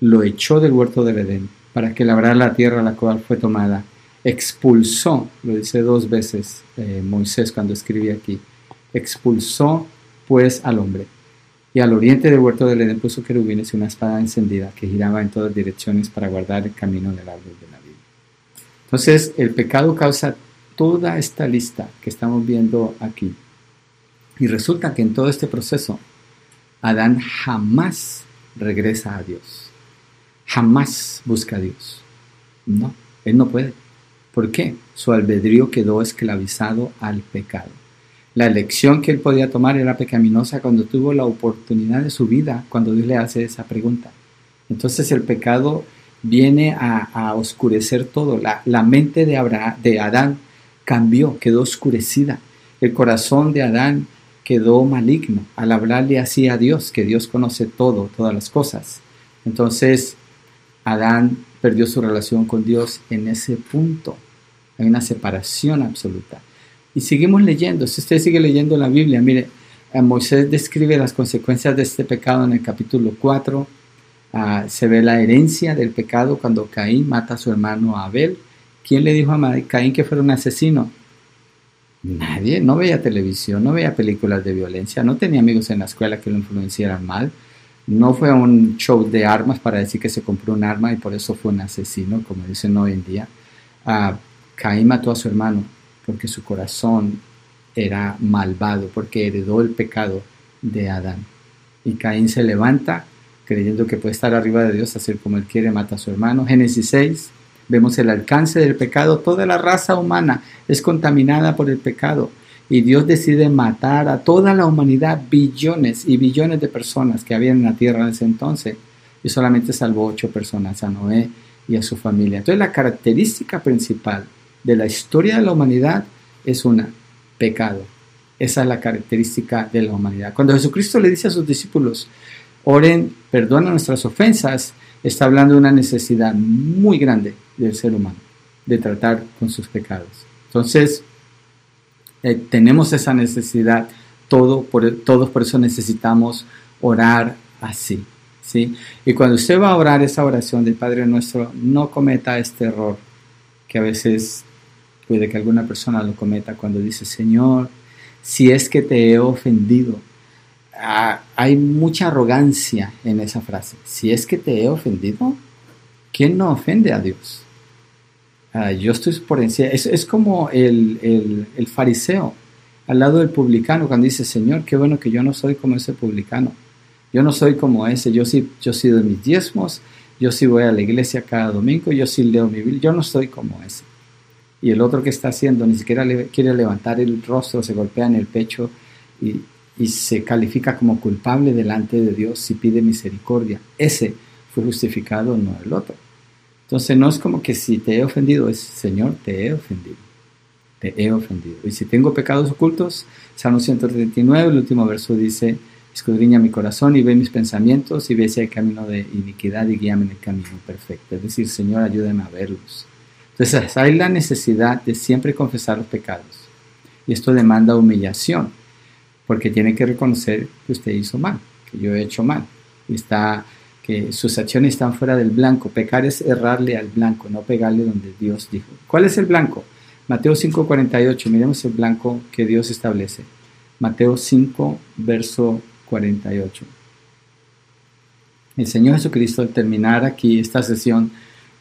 Lo echó del huerto del Edén para que labrara la tierra la cual fue tomada expulsó, lo dice dos veces eh, Moisés cuando escribe aquí, expulsó pues al hombre. Y al oriente del huerto del Edén puso querubines y una espada encendida que giraba en todas direcciones para guardar el camino del árbol de la vida. Entonces, el pecado causa toda esta lista que estamos viendo aquí. Y resulta que en todo este proceso, Adán jamás regresa a Dios. Jamás busca a Dios. No, él no puede. ¿Por qué? Su albedrío quedó esclavizado al pecado. La elección que él podía tomar era pecaminosa cuando tuvo la oportunidad de su vida, cuando Dios le hace esa pregunta. Entonces el pecado viene a, oscurecer todo. La, mente de, de Adán cambió, quedó oscurecida. El corazón de Adán quedó maligno al hablarle así a Dios, que Dios conoce todo, todas las cosas. Entonces Adán perdió su relación con Dios en ese punto. Hay una separación absoluta. Y seguimos leyendo. Si usted sigue leyendo la Biblia, mire, eh, Moisés describe las consecuencias de este pecado en el capítulo 4. Ah, se ve la herencia del pecado cuando Caín mata a su hermano Abel. ¿Quién le dijo a Caín que fuera un asesino? Nadie, no veía televisión, no veía películas de violencia, no tenía amigos en la escuela que lo influenciaran mal. No fue un show de armas para decir que se compró un arma y por eso fue un asesino, como dicen hoy en día. Ah, Caín mató a su hermano porque su corazón era malvado, porque heredó el pecado de Adán. Y Caín se levanta creyendo que puede estar arriba de Dios, hacer como él quiere, mata a su hermano. Génesis 6, vemos el alcance del pecado. Toda la raza humana es contaminada por el pecado y Dios decide matar a toda la humanidad, billones y billones de personas que habían en la tierra en ese entonces, y solamente salvó ocho personas, a Noé y a su familia. Entonces la característica principal de la historia de la humanidad es una, pecado. Esa es la característica de la humanidad. Cuando Jesucristo le dice a sus discípulos, oren, perdona nuestras ofensas, está hablando de una necesidad muy grande del ser humano, de tratar con sus pecados. Entonces, eh, tenemos esa necesidad, todo por, todos por eso necesitamos orar así. ¿sí? Y cuando usted va a orar esa oración del Padre Nuestro, no cometa este error que a veces puede que alguna persona lo cometa cuando dice, Señor, si es que te he ofendido. Ah, hay mucha arrogancia en esa frase. Si es que te he ofendido, ¿quién no ofende a Dios? Ah, yo estoy por encima. Es, como el, fariseo al lado del publicano cuando dice, Señor, qué bueno que yo no soy como ese publicano. Yo no soy como ese. Yo sí, yo sí doy mis diezmos. Yo sí voy a la iglesia cada domingo. Yo sí leo mi Biblia. Yo no soy como ese. Y el otro que está haciendo ni siquiera quiere levantar el rostro, se golpea en el pecho y, y se califica como culpable delante de Dios si pide misericordia. Ese fue justificado, no el otro. Entonces no es como que si te he ofendido, es Señor, te he ofendido. Te he ofendido. Y si tengo pecados ocultos, Salmo 139, el último verso dice, escudriña mi corazón y ve mis pensamientos y ve si hay camino de iniquidad y guíame en el camino perfecto. Es decir, Señor, ayúdame a verlos. Entonces hay la necesidad de siempre confesar los pecados. Y esto demanda humillación, porque tiene que reconocer que usted hizo mal, que yo he hecho mal. Está, que sus acciones están fuera del blanco. Pecar es errarle al blanco, no pegarle donde Dios dijo. ¿Cuál es el blanco? Mateo 5:48, miremos el blanco que Dios establece. Mateo 5, verso 48. El Señor Jesucristo al terminar aquí esta sesión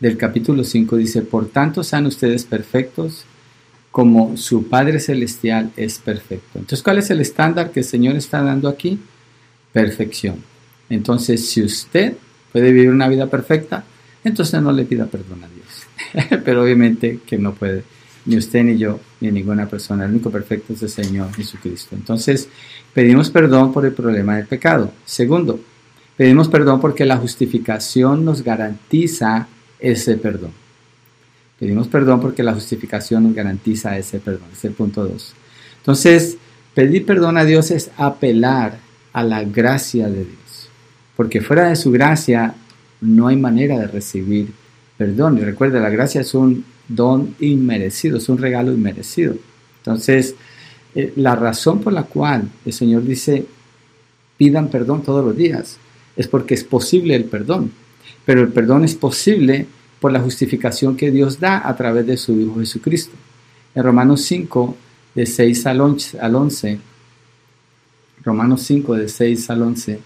del capítulo 5 dice, por tanto sean ustedes perfectos como su Padre Celestial es perfecto. Entonces, ¿cuál es el estándar que el Señor está dando aquí? Perfección. Entonces, si usted puede vivir una vida perfecta, entonces no le pida perdón a Dios. *laughs* Pero obviamente que no puede, ni usted ni yo, ni ninguna persona. El único perfecto es el Señor Jesucristo. Entonces, pedimos perdón por el problema del pecado. Segundo, pedimos perdón porque la justificación nos garantiza ese perdón. Pedimos perdón porque la justificación nos garantiza ese perdón. Es el punto 2. Entonces, pedir perdón a Dios es apelar a la gracia de Dios. Porque fuera de su gracia no hay manera de recibir perdón. Y recuerda, la gracia es un don inmerecido, es un regalo inmerecido. Entonces, eh, la razón por la cual el Señor dice, pidan perdón todos los días, es porque es posible el perdón. Pero el perdón es posible por la justificación que Dios da a través de su Hijo Jesucristo. En Romanos 5, de 6 al 11, Romanos 5, de 6 al 11,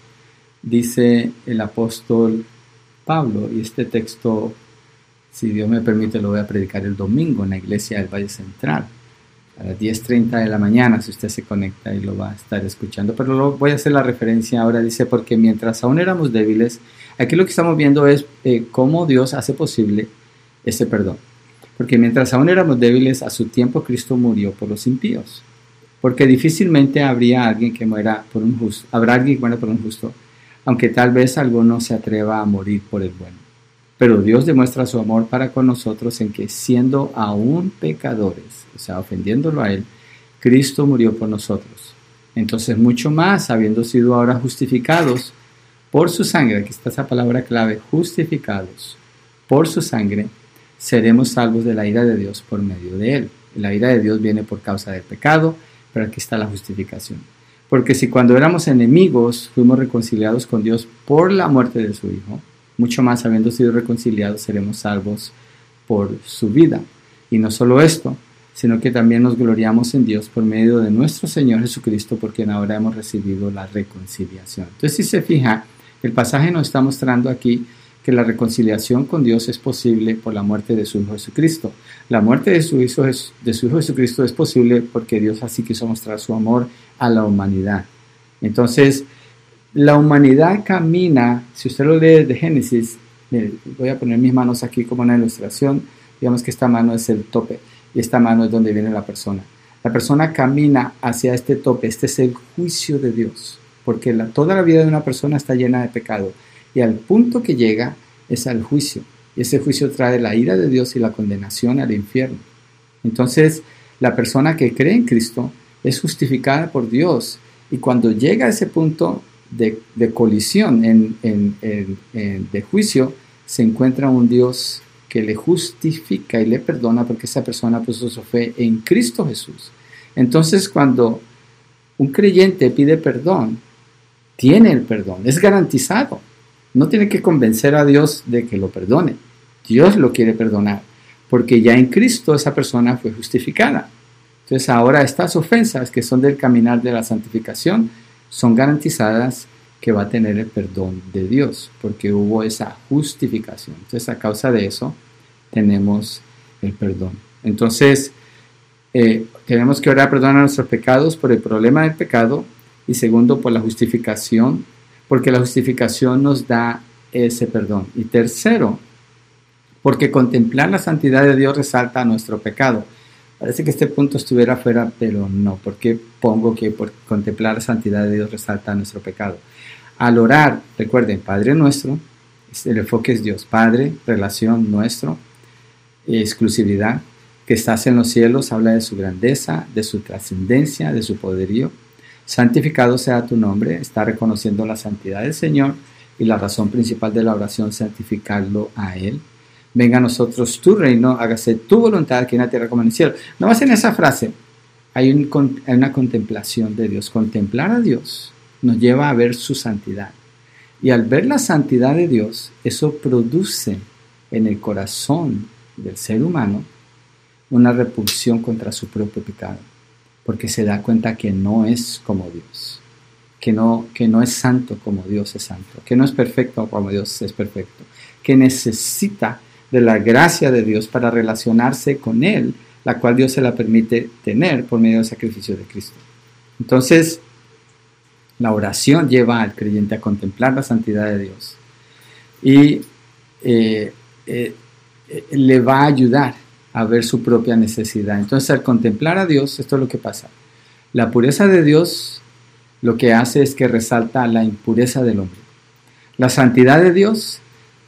dice el apóstol Pablo, y este texto, si Dios me permite, lo voy a predicar el domingo en la iglesia del Valle Central, a las 10.30 de la mañana, si usted se conecta y lo va a estar escuchando. Pero lo, voy a hacer la referencia ahora, dice, porque mientras aún éramos débiles, Aquí lo que estamos viendo es eh, cómo Dios hace posible ese perdón. Porque mientras aún éramos débiles, a su tiempo Cristo murió por los impíos. Porque difícilmente habría alguien que muera por un justo, habrá alguien que muera por un justo, aunque tal vez alguno se atreva a morir por el bueno. Pero Dios demuestra su amor para con nosotros en que siendo aún pecadores, o sea, ofendiéndolo a Él, Cristo murió por nosotros. Entonces, mucho más, habiendo sido ahora justificados, por su sangre, aquí está esa palabra clave, justificados por su sangre, seremos salvos de la ira de Dios por medio de él. La ira de Dios viene por causa del pecado, pero aquí está la justificación. Porque si cuando éramos enemigos fuimos reconciliados con Dios por la muerte de su Hijo, mucho más habiendo sido reconciliados seremos salvos por su vida. Y no solo esto, sino que también nos gloriamos en Dios por medio de nuestro Señor Jesucristo, porque ahora hemos recibido la reconciliación. Entonces, si se fija, el pasaje nos está mostrando aquí que la reconciliación con Dios es posible por la muerte de su Hijo Jesucristo. La muerte de su Hijo, de su Hijo Jesucristo es posible porque Dios así quiso mostrar su amor a la humanidad. Entonces, la humanidad camina, si usted lo lee de Génesis, voy a poner mis manos aquí como una ilustración, digamos que esta mano es el tope y esta mano es donde viene la persona. La persona camina hacia este tope, este es el juicio de Dios porque toda la vida de una persona está llena de pecado y al punto que llega es al juicio. Y ese juicio trae la ira de Dios y la condenación al infierno. Entonces, la persona que cree en Cristo es justificada por Dios y cuando llega a ese punto de, colisión de juicio, se encuentra un Dios que le justifica y le perdona porque esa persona puso su fe en Cristo Jesús. Entonces, cuando un creyente pide perdón, tiene el perdón, es garantizado. No tiene que convencer a Dios de que lo perdone. Dios lo quiere perdonar, porque ya en Cristo esa persona fue justificada. Entonces ahora estas ofensas que son del caminar de la santificación son garantizadas que va a tener el perdón de Dios, porque hubo esa justificación. Entonces a causa de eso tenemos el perdón. Entonces eh, tenemos que orar perdón a nuestros pecados por el problema del pecado y segundo por la justificación, porque la justificación nos da ese perdón. Y tercero, porque contemplar la santidad de Dios resalta nuestro pecado. Parece que este punto estuviera fuera, pero no, porque pongo que por contemplar la santidad de Dios resalta nuestro pecado. Al orar, recuerden, Padre nuestro, El enfoque es Dios, Padre, relación nuestro, exclusividad, que estás en los cielos, habla de su grandeza, de su trascendencia, de su poderío. Santificado sea tu nombre, está reconociendo la santidad del Señor y la razón principal de la oración, santificarlo a Él. Venga a nosotros tu reino, hágase tu voluntad aquí en la tierra como en el cielo. No más en esa frase hay, hay una contemplación de Dios. Contemplar a Dios nos lleva a ver su santidad. Y al ver la santidad de Dios, eso produce en el corazón del ser humano una repulsión contra su propio pecado, porque se da cuenta que no es como Dios, que no, que no es santo como Dios es santo, que no es perfecto como Dios es perfecto, que necesita de la gracia de Dios para relacionarse con Él, la cual Dios se la permite tener por medio del sacrificio de Cristo. Entonces, la oración lleva al creyente a contemplar la santidad de Dios y eh, eh, le va a ayudar a ver su propia necesidad. Entonces, al contemplar a Dios, esto es lo que pasa. La pureza de Dios lo que hace es que resalta la impureza del hombre. La santidad de Dios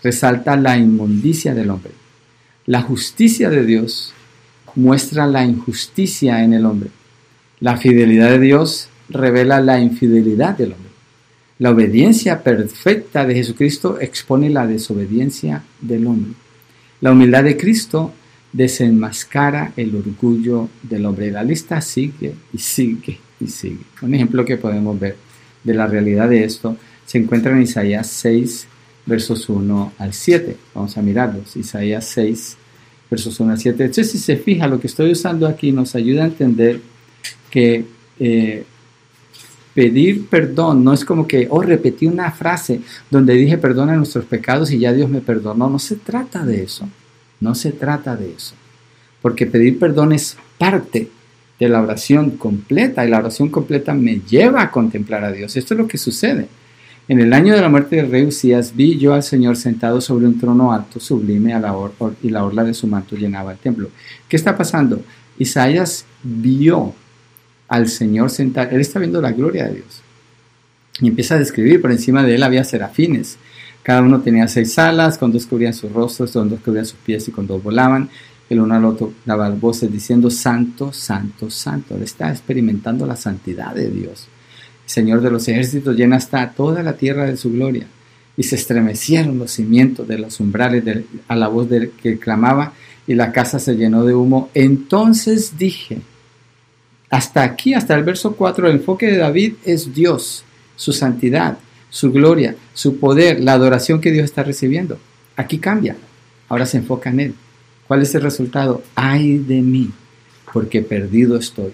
resalta la inmundicia del hombre. La justicia de Dios muestra la injusticia en el hombre. La fidelidad de Dios revela la infidelidad del hombre. La obediencia perfecta de Jesucristo expone la desobediencia del hombre. La humildad de Cristo desenmascara el orgullo del hombre. La lista sigue y sigue y sigue. Un ejemplo que podemos ver de la realidad de esto se encuentra en Isaías 6, versos 1 al 7. Vamos a mirarlos. Isaías 6, versos 1 al 7. Entonces, si se fija, lo que estoy usando aquí nos ayuda a entender que eh, pedir perdón no es como que, oh, repetí una frase donde dije perdona nuestros pecados y ya Dios me perdonó. No se trata de eso. No se trata de eso. Porque pedir perdón es parte de la oración completa y la oración completa me lleva a contemplar a Dios. Esto es lo que sucede. En el año de la muerte de rey Usías vi yo al Señor sentado sobre un trono alto, sublime, y la orla de su manto llenaba el templo. ¿Qué está pasando? Isaías vio al Señor sentado, él está viendo la gloria de Dios. Y empieza a describir, por encima de él había serafines cada uno tenía seis alas, con dos cubrían sus rostros, con dos cubrían sus pies y con dos volaban. El uno al otro daba voces diciendo, Santo, Santo, Santo. Él está experimentando la santidad de Dios. Señor de los ejércitos llena hasta toda la tierra de su gloria. Y se estremecieron los cimientos de los umbrales a la voz del que clamaba y la casa se llenó de humo. Entonces dije, hasta aquí, hasta el verso 4, el enfoque de David es Dios, su santidad, su gloria, su poder, la adoración que Dios está recibiendo. Aquí cambia. Ahora se enfoca en Él. ¿Cuál es el resultado? Ay de mí, porque perdido estoy.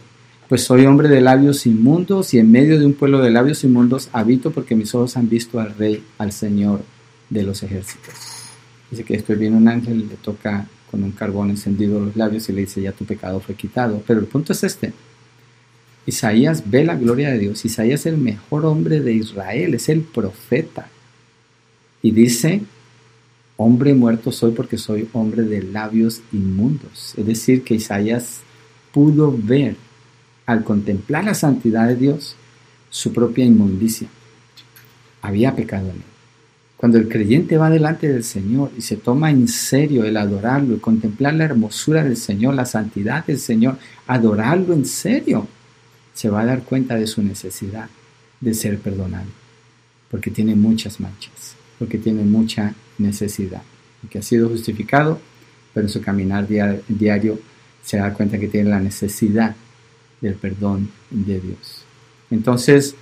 Pues soy hombre de labios inmundos y en medio de un pueblo de labios inmundos habito porque mis ojos han visto al Rey, al Señor de los ejércitos. Dice que después viene un ángel, le toca con un carbón encendido los labios y le dice, ya tu pecado fue quitado. Pero el punto es este, Isaías ve la gloria de Dios. Isaías es el mejor hombre de Israel, es el profeta. Y dice, hombre muerto soy porque soy hombre de labios inmundos. Es decir, que Isaías pudo ver, al contemplar la santidad de Dios, su propia inmundicia. Había pecado en él. Cuando el creyente va delante del Señor y se toma en serio el adorarlo, el contemplar la hermosura del Señor, la santidad del Señor, adorarlo en serio, se va a dar cuenta de su necesidad de ser perdonado, porque tiene muchas manchas, porque tiene mucha necesidad, porque ha sido justificado, pero en su caminar diario se da cuenta que tiene la necesidad del perdón de Dios. Entonces,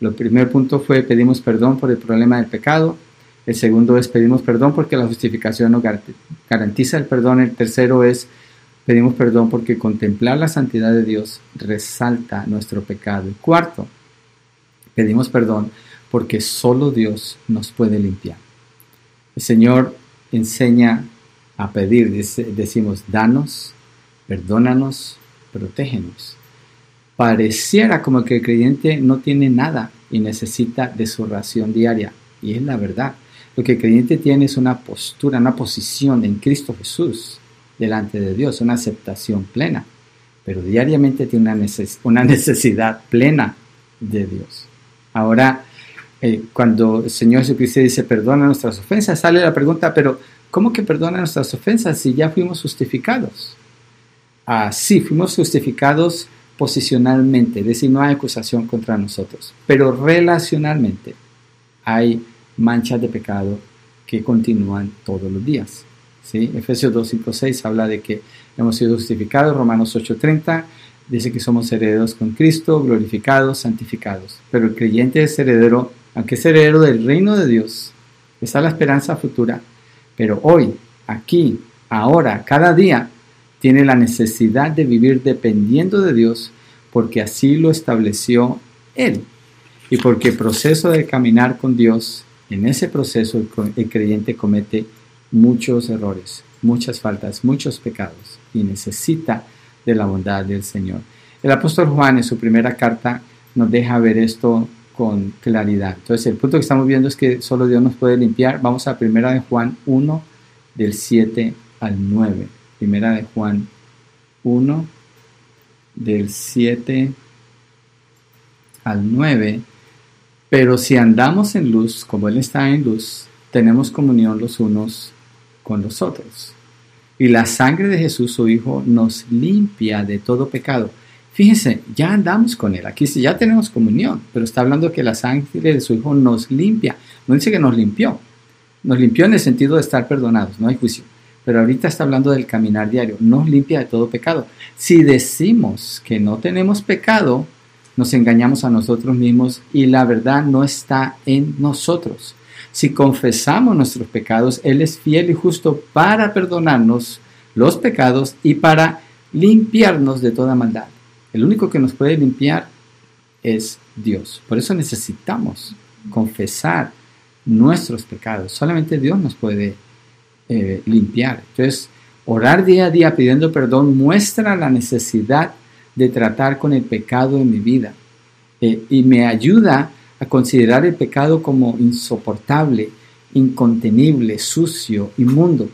lo primer punto fue pedimos perdón por el problema del pecado. El segundo es pedimos perdón porque la justificación no garantiza el perdón. El tercero es Pedimos perdón porque contemplar la santidad de Dios resalta nuestro pecado. Y cuarto, pedimos perdón porque solo Dios nos puede limpiar. El Señor enseña a pedir, decimos, danos, perdónanos, protégenos. Pareciera como que el creyente no tiene nada y necesita de su ración diaria. Y es la verdad. Lo que el creyente tiene es una postura, una posición en Cristo Jesús delante de Dios, una aceptación plena, pero diariamente tiene una, *laughs* necesidad plena de Dios. Ahora, eh, cuando el Señor Jesucristo dice perdona nuestras ofensas, sale la pregunta, pero ¿cómo que perdona nuestras ofensas si ya fuimos justificados? Ah, sí, fuimos justificados posicionalmente, es decir, no hay acusación contra nosotros, pero relacionalmente hay manchas de pecado que continúan todos los días. ¿Sí? Efesios 2, 5, 6 habla de que hemos sido justificados, Romanos 8:30 dice que somos herederos con Cristo, glorificados, santificados. Pero el creyente es heredero, aunque es heredero del reino de Dios, está la esperanza futura, pero hoy, aquí, ahora, cada día, tiene la necesidad de vivir dependiendo de Dios porque así lo estableció Él. Y porque el proceso de caminar con Dios, en ese proceso el creyente comete muchos errores, muchas faltas, muchos pecados y necesita de la bondad del Señor. El apóstol Juan en su primera carta nos deja ver esto con claridad. Entonces el punto que estamos viendo es que solo Dios nos puede limpiar. Vamos a primera de Juan 1 del 7 al 9. Primera de Juan 1 del 7 al 9. Pero si andamos en luz, como Él está en luz, tenemos comunión los unos con. Y la sangre de Jesús, su Hijo, nos limpia de todo pecado. Fíjense, ya andamos con Él. Aquí ya tenemos comunión, pero está hablando que la sangre de su Hijo nos limpia. No dice que nos limpió. Nos limpió en el sentido de estar perdonados, no hay juicio. Pero ahorita está hablando del caminar diario. Nos limpia de todo pecado. Si decimos que no tenemos pecado, nos engañamos a nosotros mismos y la verdad no está en nosotros. Si confesamos nuestros pecados, Él es fiel y justo para perdonarnos los pecados y para limpiarnos de toda maldad. El único que nos puede limpiar es Dios. Por eso necesitamos confesar nuestros pecados. Solamente Dios nos puede eh, limpiar. Entonces, orar día a día pidiendo perdón muestra la necesidad de tratar con el pecado en mi vida eh, y me ayuda a considerar el pecado como insoportable, incontenible, sucio, inmundo,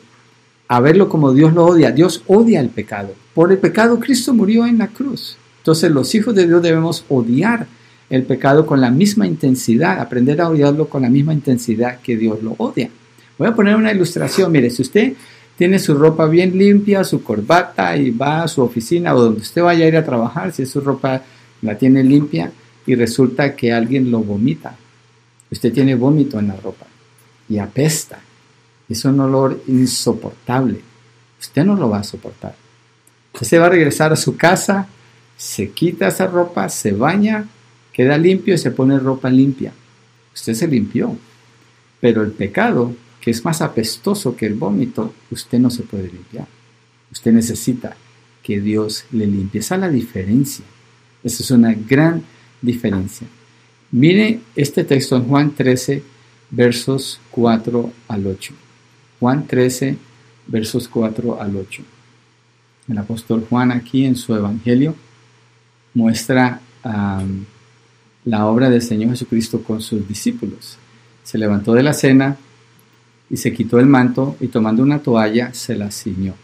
a verlo como Dios lo odia. Dios odia el pecado. Por el pecado Cristo murió en la cruz. Entonces los hijos de Dios debemos odiar el pecado con la misma intensidad, aprender a odiarlo con la misma intensidad que Dios lo odia. Voy a poner una ilustración. Mire, si usted tiene su ropa bien limpia, su corbata y va a su oficina o donde usted vaya a ir a trabajar, si su ropa la tiene limpia, y resulta que alguien lo vomita. Usted tiene vómito en la ropa y apesta. Es un olor insoportable. Usted no lo va a soportar. Usted va a regresar a su casa, se quita esa ropa, se baña, queda limpio y se pone ropa limpia. Usted se limpió. Pero el pecado, que es más apestoso que el vómito, usted no se puede limpiar. Usted necesita que Dios le limpie. Esa es la diferencia. Esa es una gran diferencia. Mire este texto en Juan 13, versos 4 al 8. Juan 13, versos 4 al 8. El apóstol Juan aquí en su Evangelio muestra la obra del Señor Jesucristo con sus discípulos. Se levantó de la cena y se quitó el manto y tomando una toalla se la ciñó.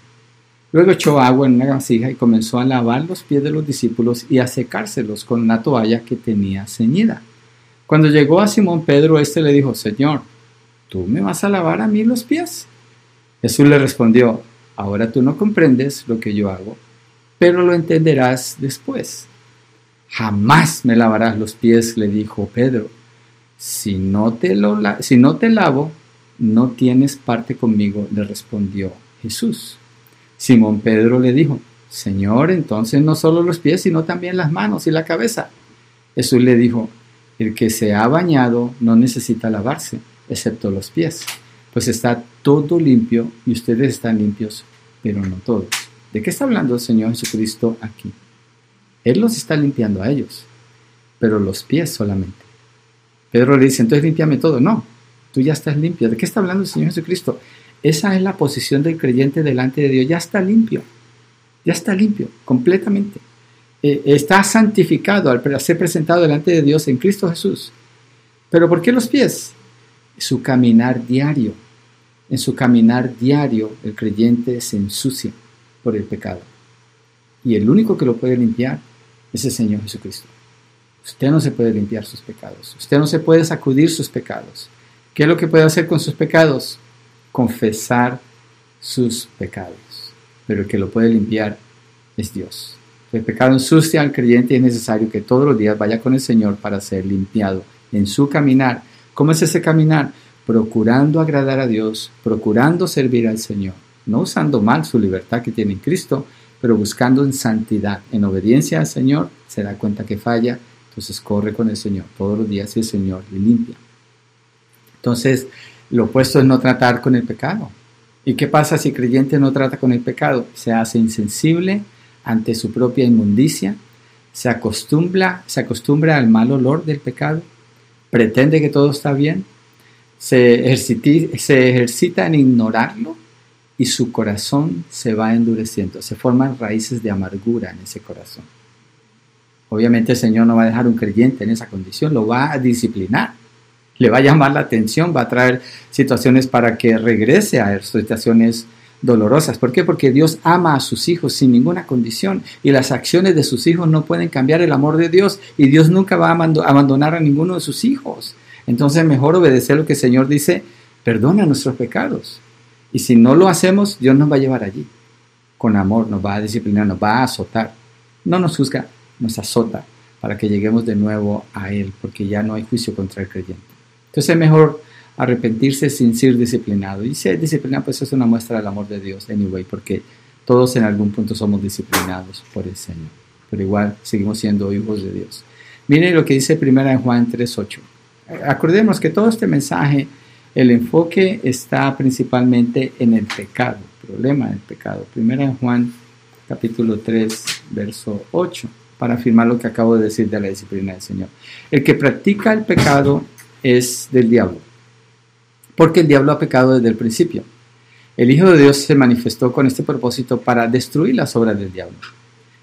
Luego echó agua en una vasija y comenzó a lavar los pies de los discípulos y a secárselos con una toalla que tenía ceñida. Cuando llegó a Simón Pedro, éste le dijo, Señor, ¿tú me vas a lavar a mí los pies? Jesús le respondió, ahora tú no comprendes lo que yo hago, pero lo entenderás después. Jamás me lavarás los pies, le dijo Pedro. Si no te, lo si no te lavo, no tienes parte conmigo, le respondió Jesús. Simón Pedro le dijo, Señor, entonces no solo los pies, sino también las manos y la cabeza. Jesús le dijo, el que se ha bañado no necesita lavarse, excepto los pies, pues está todo limpio y ustedes están limpios, pero no todos. ¿De qué está hablando el Señor Jesucristo aquí? Él los está limpiando a ellos, pero los pies solamente. Pedro le dice, entonces límpiame todo. No, tú ya estás limpio. ¿De qué está hablando el Señor Jesucristo? Esa es la posición del creyente delante de Dios. Ya está limpio. Ya está limpio, completamente. Eh, está santificado al ser presentado delante de Dios en Cristo Jesús. Pero ¿por qué los pies? Su caminar diario. En su caminar diario el creyente se ensucia por el pecado. Y el único que lo puede limpiar es el Señor Jesucristo. Usted no se puede limpiar sus pecados. Usted no se puede sacudir sus pecados. ¿Qué es lo que puede hacer con sus pecados? Confesar sus pecados. Pero el que lo puede limpiar es Dios. El pecado ensucia al creyente y es necesario que todos los días vaya con el Señor para ser limpiado en su caminar. ¿Cómo es ese caminar? Procurando agradar a Dios, procurando servir al Señor, no usando mal su libertad que tiene en Cristo, pero buscando en santidad, en obediencia al Señor, se da cuenta que falla, entonces corre con el Señor todos los días y el Señor le limpia. Entonces, lo opuesto es no tratar con el pecado. ¿Y qué pasa si el creyente no trata con el pecado? Se hace insensible ante su propia inmundicia, se acostumbra, se acostumbra al mal olor del pecado, pretende que todo está bien, se, se ejercita en ignorarlo y su corazón se va endureciendo, se forman raíces de amargura en ese corazón. Obviamente el Señor no va a dejar un creyente en esa condición, lo va a disciplinar, le va a llamar la atención, va a traer situaciones para que regrese a situaciones dolorosas. ¿Por qué? Porque Dios ama a sus hijos sin ninguna condición y las acciones de sus hijos no pueden cambiar el amor de Dios y Dios nunca va a abandonar a ninguno de sus hijos. Entonces mejor obedecer lo que el Señor dice, perdona nuestros pecados. Y si no lo hacemos, Dios nos va a llevar allí. Con amor nos va a disciplinar, nos va a azotar. No nos juzga, nos azota para que lleguemos de nuevo a Él, porque ya no hay juicio contra el creyente. Entonces es mejor arrepentirse sin ser disciplinado. Y ser disciplinado pues es una muestra del amor de Dios, anyway, porque todos en algún punto somos disciplinados por el Señor. Pero igual seguimos siendo hijos de Dios. Miren lo que dice primera en Juan 3.8. Acordemos que todo este mensaje, el enfoque está principalmente en el pecado, el problema del pecado. Primera en Juan capítulo 3, verso 8, para afirmar lo que acabo de decir de la disciplina del Señor. El que practica el pecado es del diablo porque el diablo ha pecado desde el principio. El Hijo de Dios se manifestó con este propósito para destruir las obras del diablo.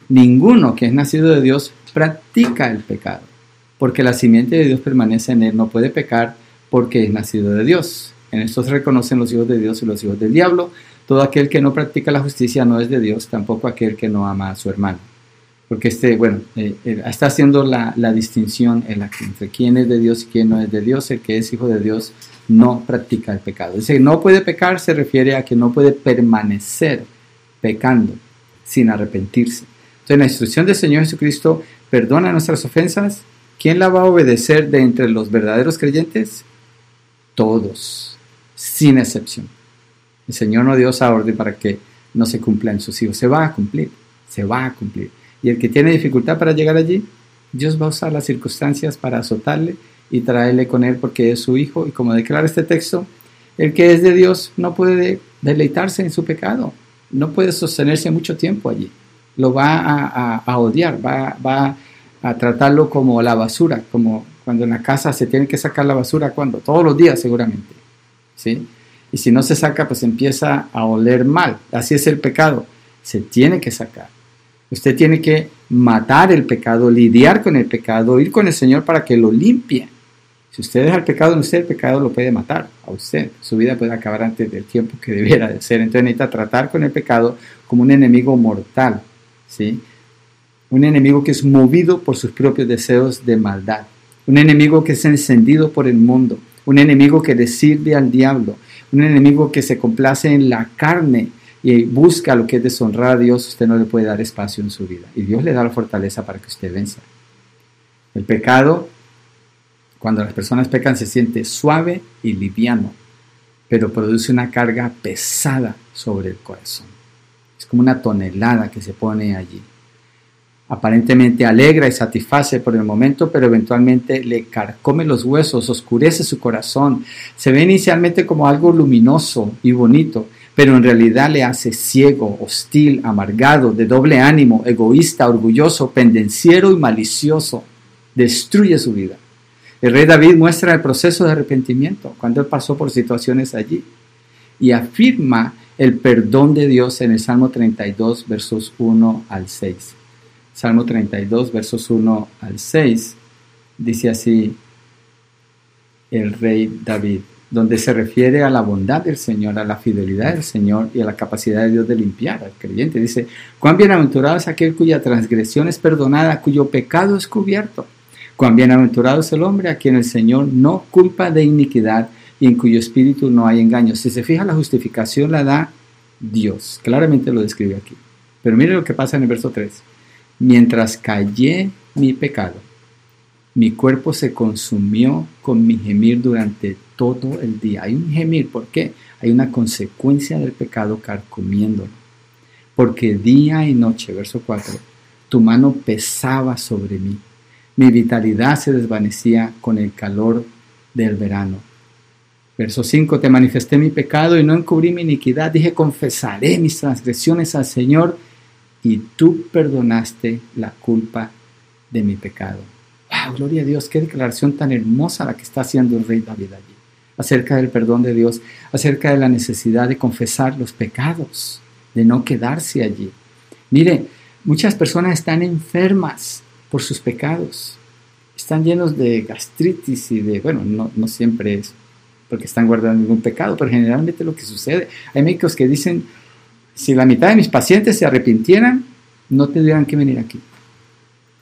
Ninguno que es nacido de Dios practica el pecado, porque la simiente de Dios permanece en él, no puede pecar porque es nacido de Dios. En esto se reconocen los hijos de Dios y los hijos del diablo. Todo aquel que no practica la justicia no es de Dios, tampoco aquel que no ama a su hermano. Porque este, bueno, eh, eh, está haciendo la, distinción entre quién es de Dios y quién no es de Dios. El que es hijo de Dios no practica el pecado. Dice, no puede pecar se refiere a que no puede permanecer pecando sin arrepentirse. Entonces, la instrucción del Señor Jesucristo perdona nuestras ofensas. ¿Quién la va a obedecer de entre los verdaderos creyentes? Todos, sin excepción. El Señor no dio esa orden para que no se cumpla en sus hijos. Se va a cumplir, se va a cumplir. Y el que tiene dificultad para llegar allí, Dios va a usar las circunstancias para azotarle y traerle con él porque es su hijo. Y como declara este texto, el que es de Dios no puede deleitarse en su pecado, no puede sostenerse mucho tiempo allí. Lo va a, odiar, va, va, a tratarlo como la basura, como cuando en la casa se tiene que sacar la basura, cuando todos los días seguramente. ¿sí? Y si no se saca, pues empieza a oler mal. Así es el pecado. Se tiene que sacar. Usted tiene que matar el pecado, lidiar con el pecado, ir con el Señor para que lo limpie. Si usted deja el pecado en usted, el pecado lo puede matar a usted. Su vida puede acabar antes del tiempo que debiera de ser. Entonces necesita tratar con el pecado como un enemigo mortal, ¿sí? Un enemigo que es movido por sus propios deseos de maldad. Un enemigo que es encendido por el mundo. Un enemigo que le sirve al diablo. Un enemigo que se complace en la carne y busca lo que es deshonrar a Dios. Usted no le puede dar espacio en su vida. Y Dios le da la fortaleza para que usted venza. El pecado cuando las personas pecan se siente suave y liviano, pero produce una carga pesada sobre el corazón. Es como una tonelada que se pone allí. Aparentemente alegra y satisface por el momento, pero eventualmente le carcome los huesos, oscurece su corazón. Se ve inicialmente como algo luminoso y bonito, pero en realidad le hace ciego, hostil, amargado, de doble ánimo, egoísta, orgulloso, pendenciero y malicioso. Destruye su vida. El rey David muestra el proceso de arrepentimiento cuando él pasó por situaciones allí y afirma el perdón de Dios en el Salmo 32, versos 1 al 6. Salmo 32, versos 1 al 6, dice así el rey David, donde se refiere a la bondad del Señor, a la fidelidad del Señor y a la capacidad de Dios de limpiar al creyente. Dice, cuán bienaventurado es aquel cuya transgresión es perdonada, cuyo pecado es cubierto. Cuán bienaventurado es el hombre a quien el Señor no culpa de iniquidad y en cuyo espíritu no hay engaño. Si se fija, la justificación la da Dios. Claramente lo describe aquí. Pero mire lo que pasa en el verso 3. Mientras callé mi pecado, mi cuerpo se consumió con mi gemir durante todo el día. Hay un gemir, ¿por qué? Hay una consecuencia del pecado carcomiéndolo. Porque día y noche, verso 4, tu mano pesaba sobre mí. Mi vitalidad se desvanecía con el calor del verano. Verso 5, te manifesté mi pecado y no encubrí mi iniquidad. Dije, confesaré mis transgresiones al Señor y tú perdonaste la culpa de mi pecado. Gloria a Dios, qué declaración tan hermosa la que está haciendo el rey David allí. Acerca del perdón de Dios, acerca de la necesidad de confesar los pecados, de no quedarse allí. Mire, muchas personas están enfermas por sus pecados. Están llenos de gastritis y de, bueno, no, no siempre es porque están guardando ningún pecado, pero generalmente lo que sucede, hay médicos que dicen, si la mitad de mis pacientes se arrepintieran, no tendrían que venir aquí.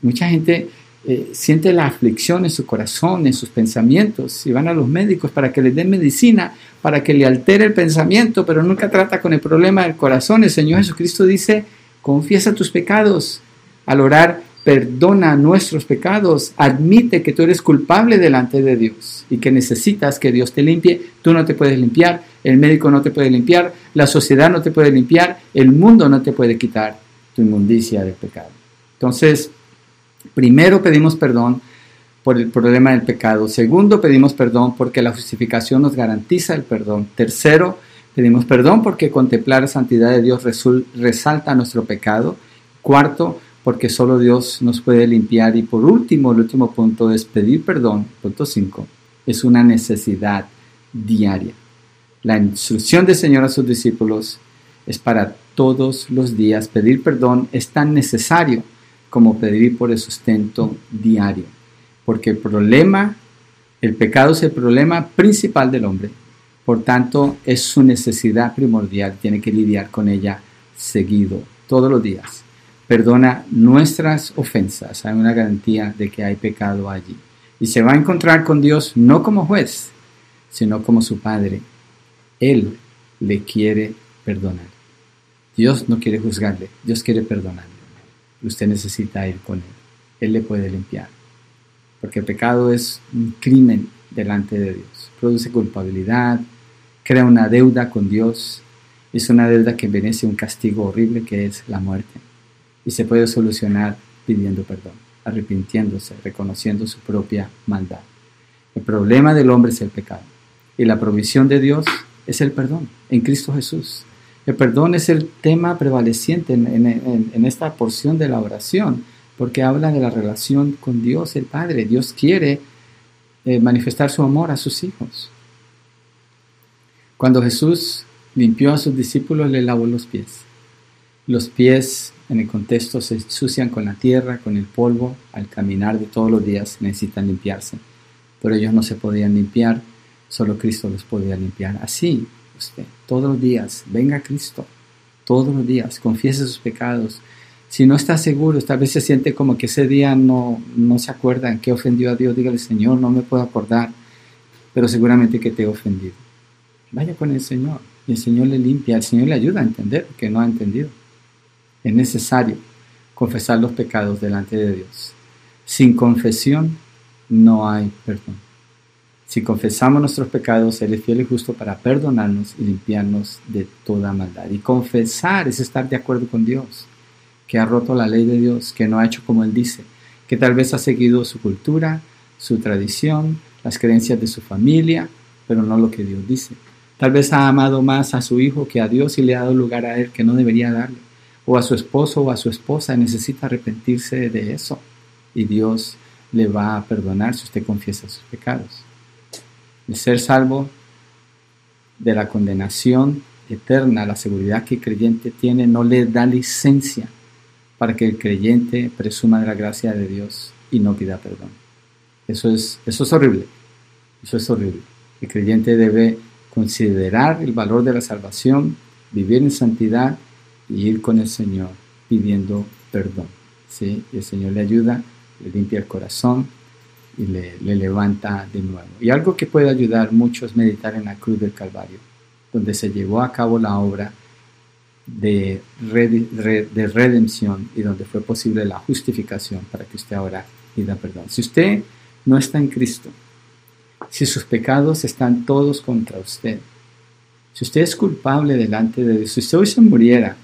Mucha gente eh, siente la aflicción en su corazón, en sus pensamientos, y van a los médicos para que les den medicina, para que le altere el pensamiento, pero nunca trata con el problema del corazón. El Señor Jesucristo dice, confiesa tus pecados. Al orar, perdona nuestros pecados, admite que tú eres culpable delante de Dios y que necesitas que Dios te limpie, tú no te puedes limpiar, el médico no te puede limpiar, la sociedad no te puede limpiar, el mundo no te puede quitar tu inmundicia del pecado. Entonces, primero pedimos perdón por el problema del pecado, segundo pedimos perdón porque la justificación nos garantiza el perdón, tercero pedimos perdón porque contemplar la santidad de Dios resalta nuestro pecado, cuarto, porque solo Dios nos puede limpiar. Y por último, el último punto es pedir perdón, punto 5, es una necesidad diaria. La instrucción del Señor a sus discípulos es para todos los días. Pedir perdón es tan necesario como pedir por el sustento diario. Porque el problema, el pecado es el problema principal del hombre. Por tanto, es su necesidad primordial. Tiene que lidiar con ella seguido, todos los días perdona nuestras ofensas. Hay una garantía de que hay pecado allí. Y se va a encontrar con Dios no como juez, sino como su Padre. Él le quiere perdonar. Dios no quiere juzgarle, Dios quiere perdonarle. Usted necesita ir con Él. Él le puede limpiar. Porque el pecado es un crimen delante de Dios. Produce culpabilidad, crea una deuda con Dios. Es una deuda que merece un castigo horrible que es la muerte y se puede solucionar pidiendo perdón, arrepintiéndose, reconociendo su propia maldad. El problema del hombre es el pecado y la provisión de Dios es el perdón en Cristo Jesús. El perdón es el tema prevaleciente en, esta porción de la oración porque habla de la relación con Dios el Padre. Dios quiere eh, manifestar su amor a sus hijos. Cuando Jesús limpió a sus discípulos, le lavó los pies. Los pies en el contexto se ensucian con la tierra, con el polvo, al caminar de todos los días necesitan limpiarse. Pero ellos no se podían limpiar, solo Cristo los podía limpiar. Así, usted, todos los días, venga Cristo, todos los días, confiese sus pecados. Si no está seguro, tal vez se siente como que ese día no, no se acuerda en qué ofendió a Dios, dígale, Señor, no me puedo acordar, pero seguramente que te he ofendido. Vaya con el Señor y el Señor le limpia, el Señor le ayuda a entender que no ha entendido. Es necesario confesar los pecados delante de Dios. Sin confesión no hay perdón. Si confesamos nuestros pecados, Él es fiel y justo para perdonarnos y limpiarnos de toda maldad. Y confesar es estar de acuerdo con Dios, que ha roto la ley de Dios, que no ha hecho como Él dice, que tal vez ha seguido su cultura, su tradición, las creencias de su familia, pero no lo que Dios dice. Tal vez ha amado más a su hijo que a Dios y le ha dado lugar a Él que no debería darle o a su esposo o a su esposa necesita arrepentirse de eso y Dios le va a perdonar si usted confiesa sus pecados. El ser salvo de la condenación eterna, la seguridad que el creyente tiene, no le da licencia para que el creyente presuma de la gracia de Dios y no pida perdón. Eso es, eso es horrible. Eso es horrible. El creyente debe considerar el valor de la salvación, vivir en santidad y ir con el Señor pidiendo perdón. ¿sí? El Señor le ayuda, le limpia el corazón y le, levanta de nuevo. Y algo que puede ayudar mucho es meditar en la cruz del Calvario, donde se llevó a cabo la obra de, de redención y donde fue posible la justificación para que usted ahora pida perdón. Si usted no está en Cristo, si sus pecados están todos contra usted, si usted es culpable delante de Dios, si usted hoy se muriera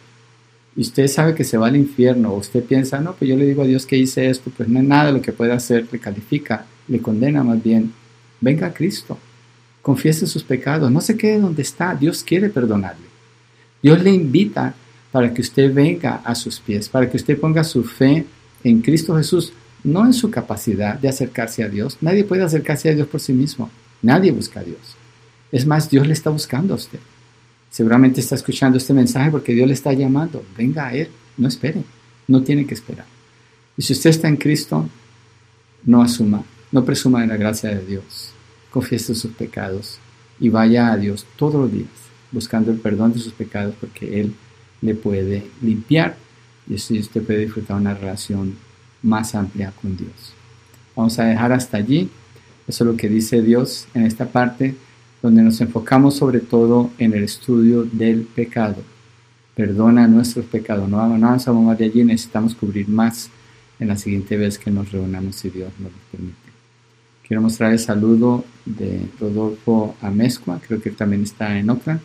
y usted sabe que se va al infierno, o usted piensa, no, pues yo le digo a Dios que hice esto, pues no hay nada lo que pueda hacer, le califica, le condena más bien, venga a Cristo, confiese sus pecados, no se quede donde está, Dios quiere perdonarle. Dios le invita para que usted venga a sus pies, para que usted ponga su fe en Cristo Jesús, no en su capacidad de acercarse a Dios. Nadie puede acercarse a Dios por sí mismo, nadie busca a Dios. Es más, Dios le está buscando a usted. Seguramente está escuchando este mensaje porque Dios le está llamando. Venga a Él, no espere, no tiene que esperar. Y si usted está en Cristo, no asuma, no presuma de la gracia de Dios. Confiese sus pecados y vaya a Dios todos los días buscando el perdón de sus pecados porque Él le puede limpiar y así usted puede disfrutar una relación más amplia con Dios. Vamos a dejar hasta allí. Eso es lo que dice Dios en esta parte donde nos enfocamos sobre todo en el estudio del pecado. Perdona nuestros pecados. No avanzamos más de allí, necesitamos cubrir más en la siguiente vez que nos reunamos si Dios nos lo permite. Quiero mostrar el saludo de Rodolfo Amezcua, creo que también está en Oakland.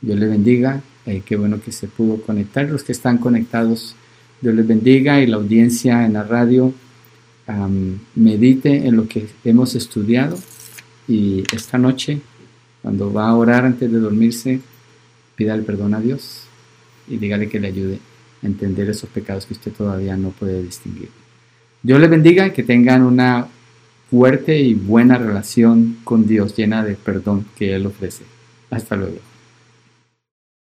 Dios le bendiga, eh, qué bueno que se pudo conectar. Los que están conectados, Dios les bendiga y la audiencia en la radio medite en lo que hemos estudiado y esta noche cuando va a orar antes de dormirse, pida el perdón a Dios y dígale que le ayude a entender esos pecados que usted todavía no puede distinguir. Dios le bendiga que tengan una fuerte y buena relación con Dios llena de perdón que Él ofrece. Hasta luego.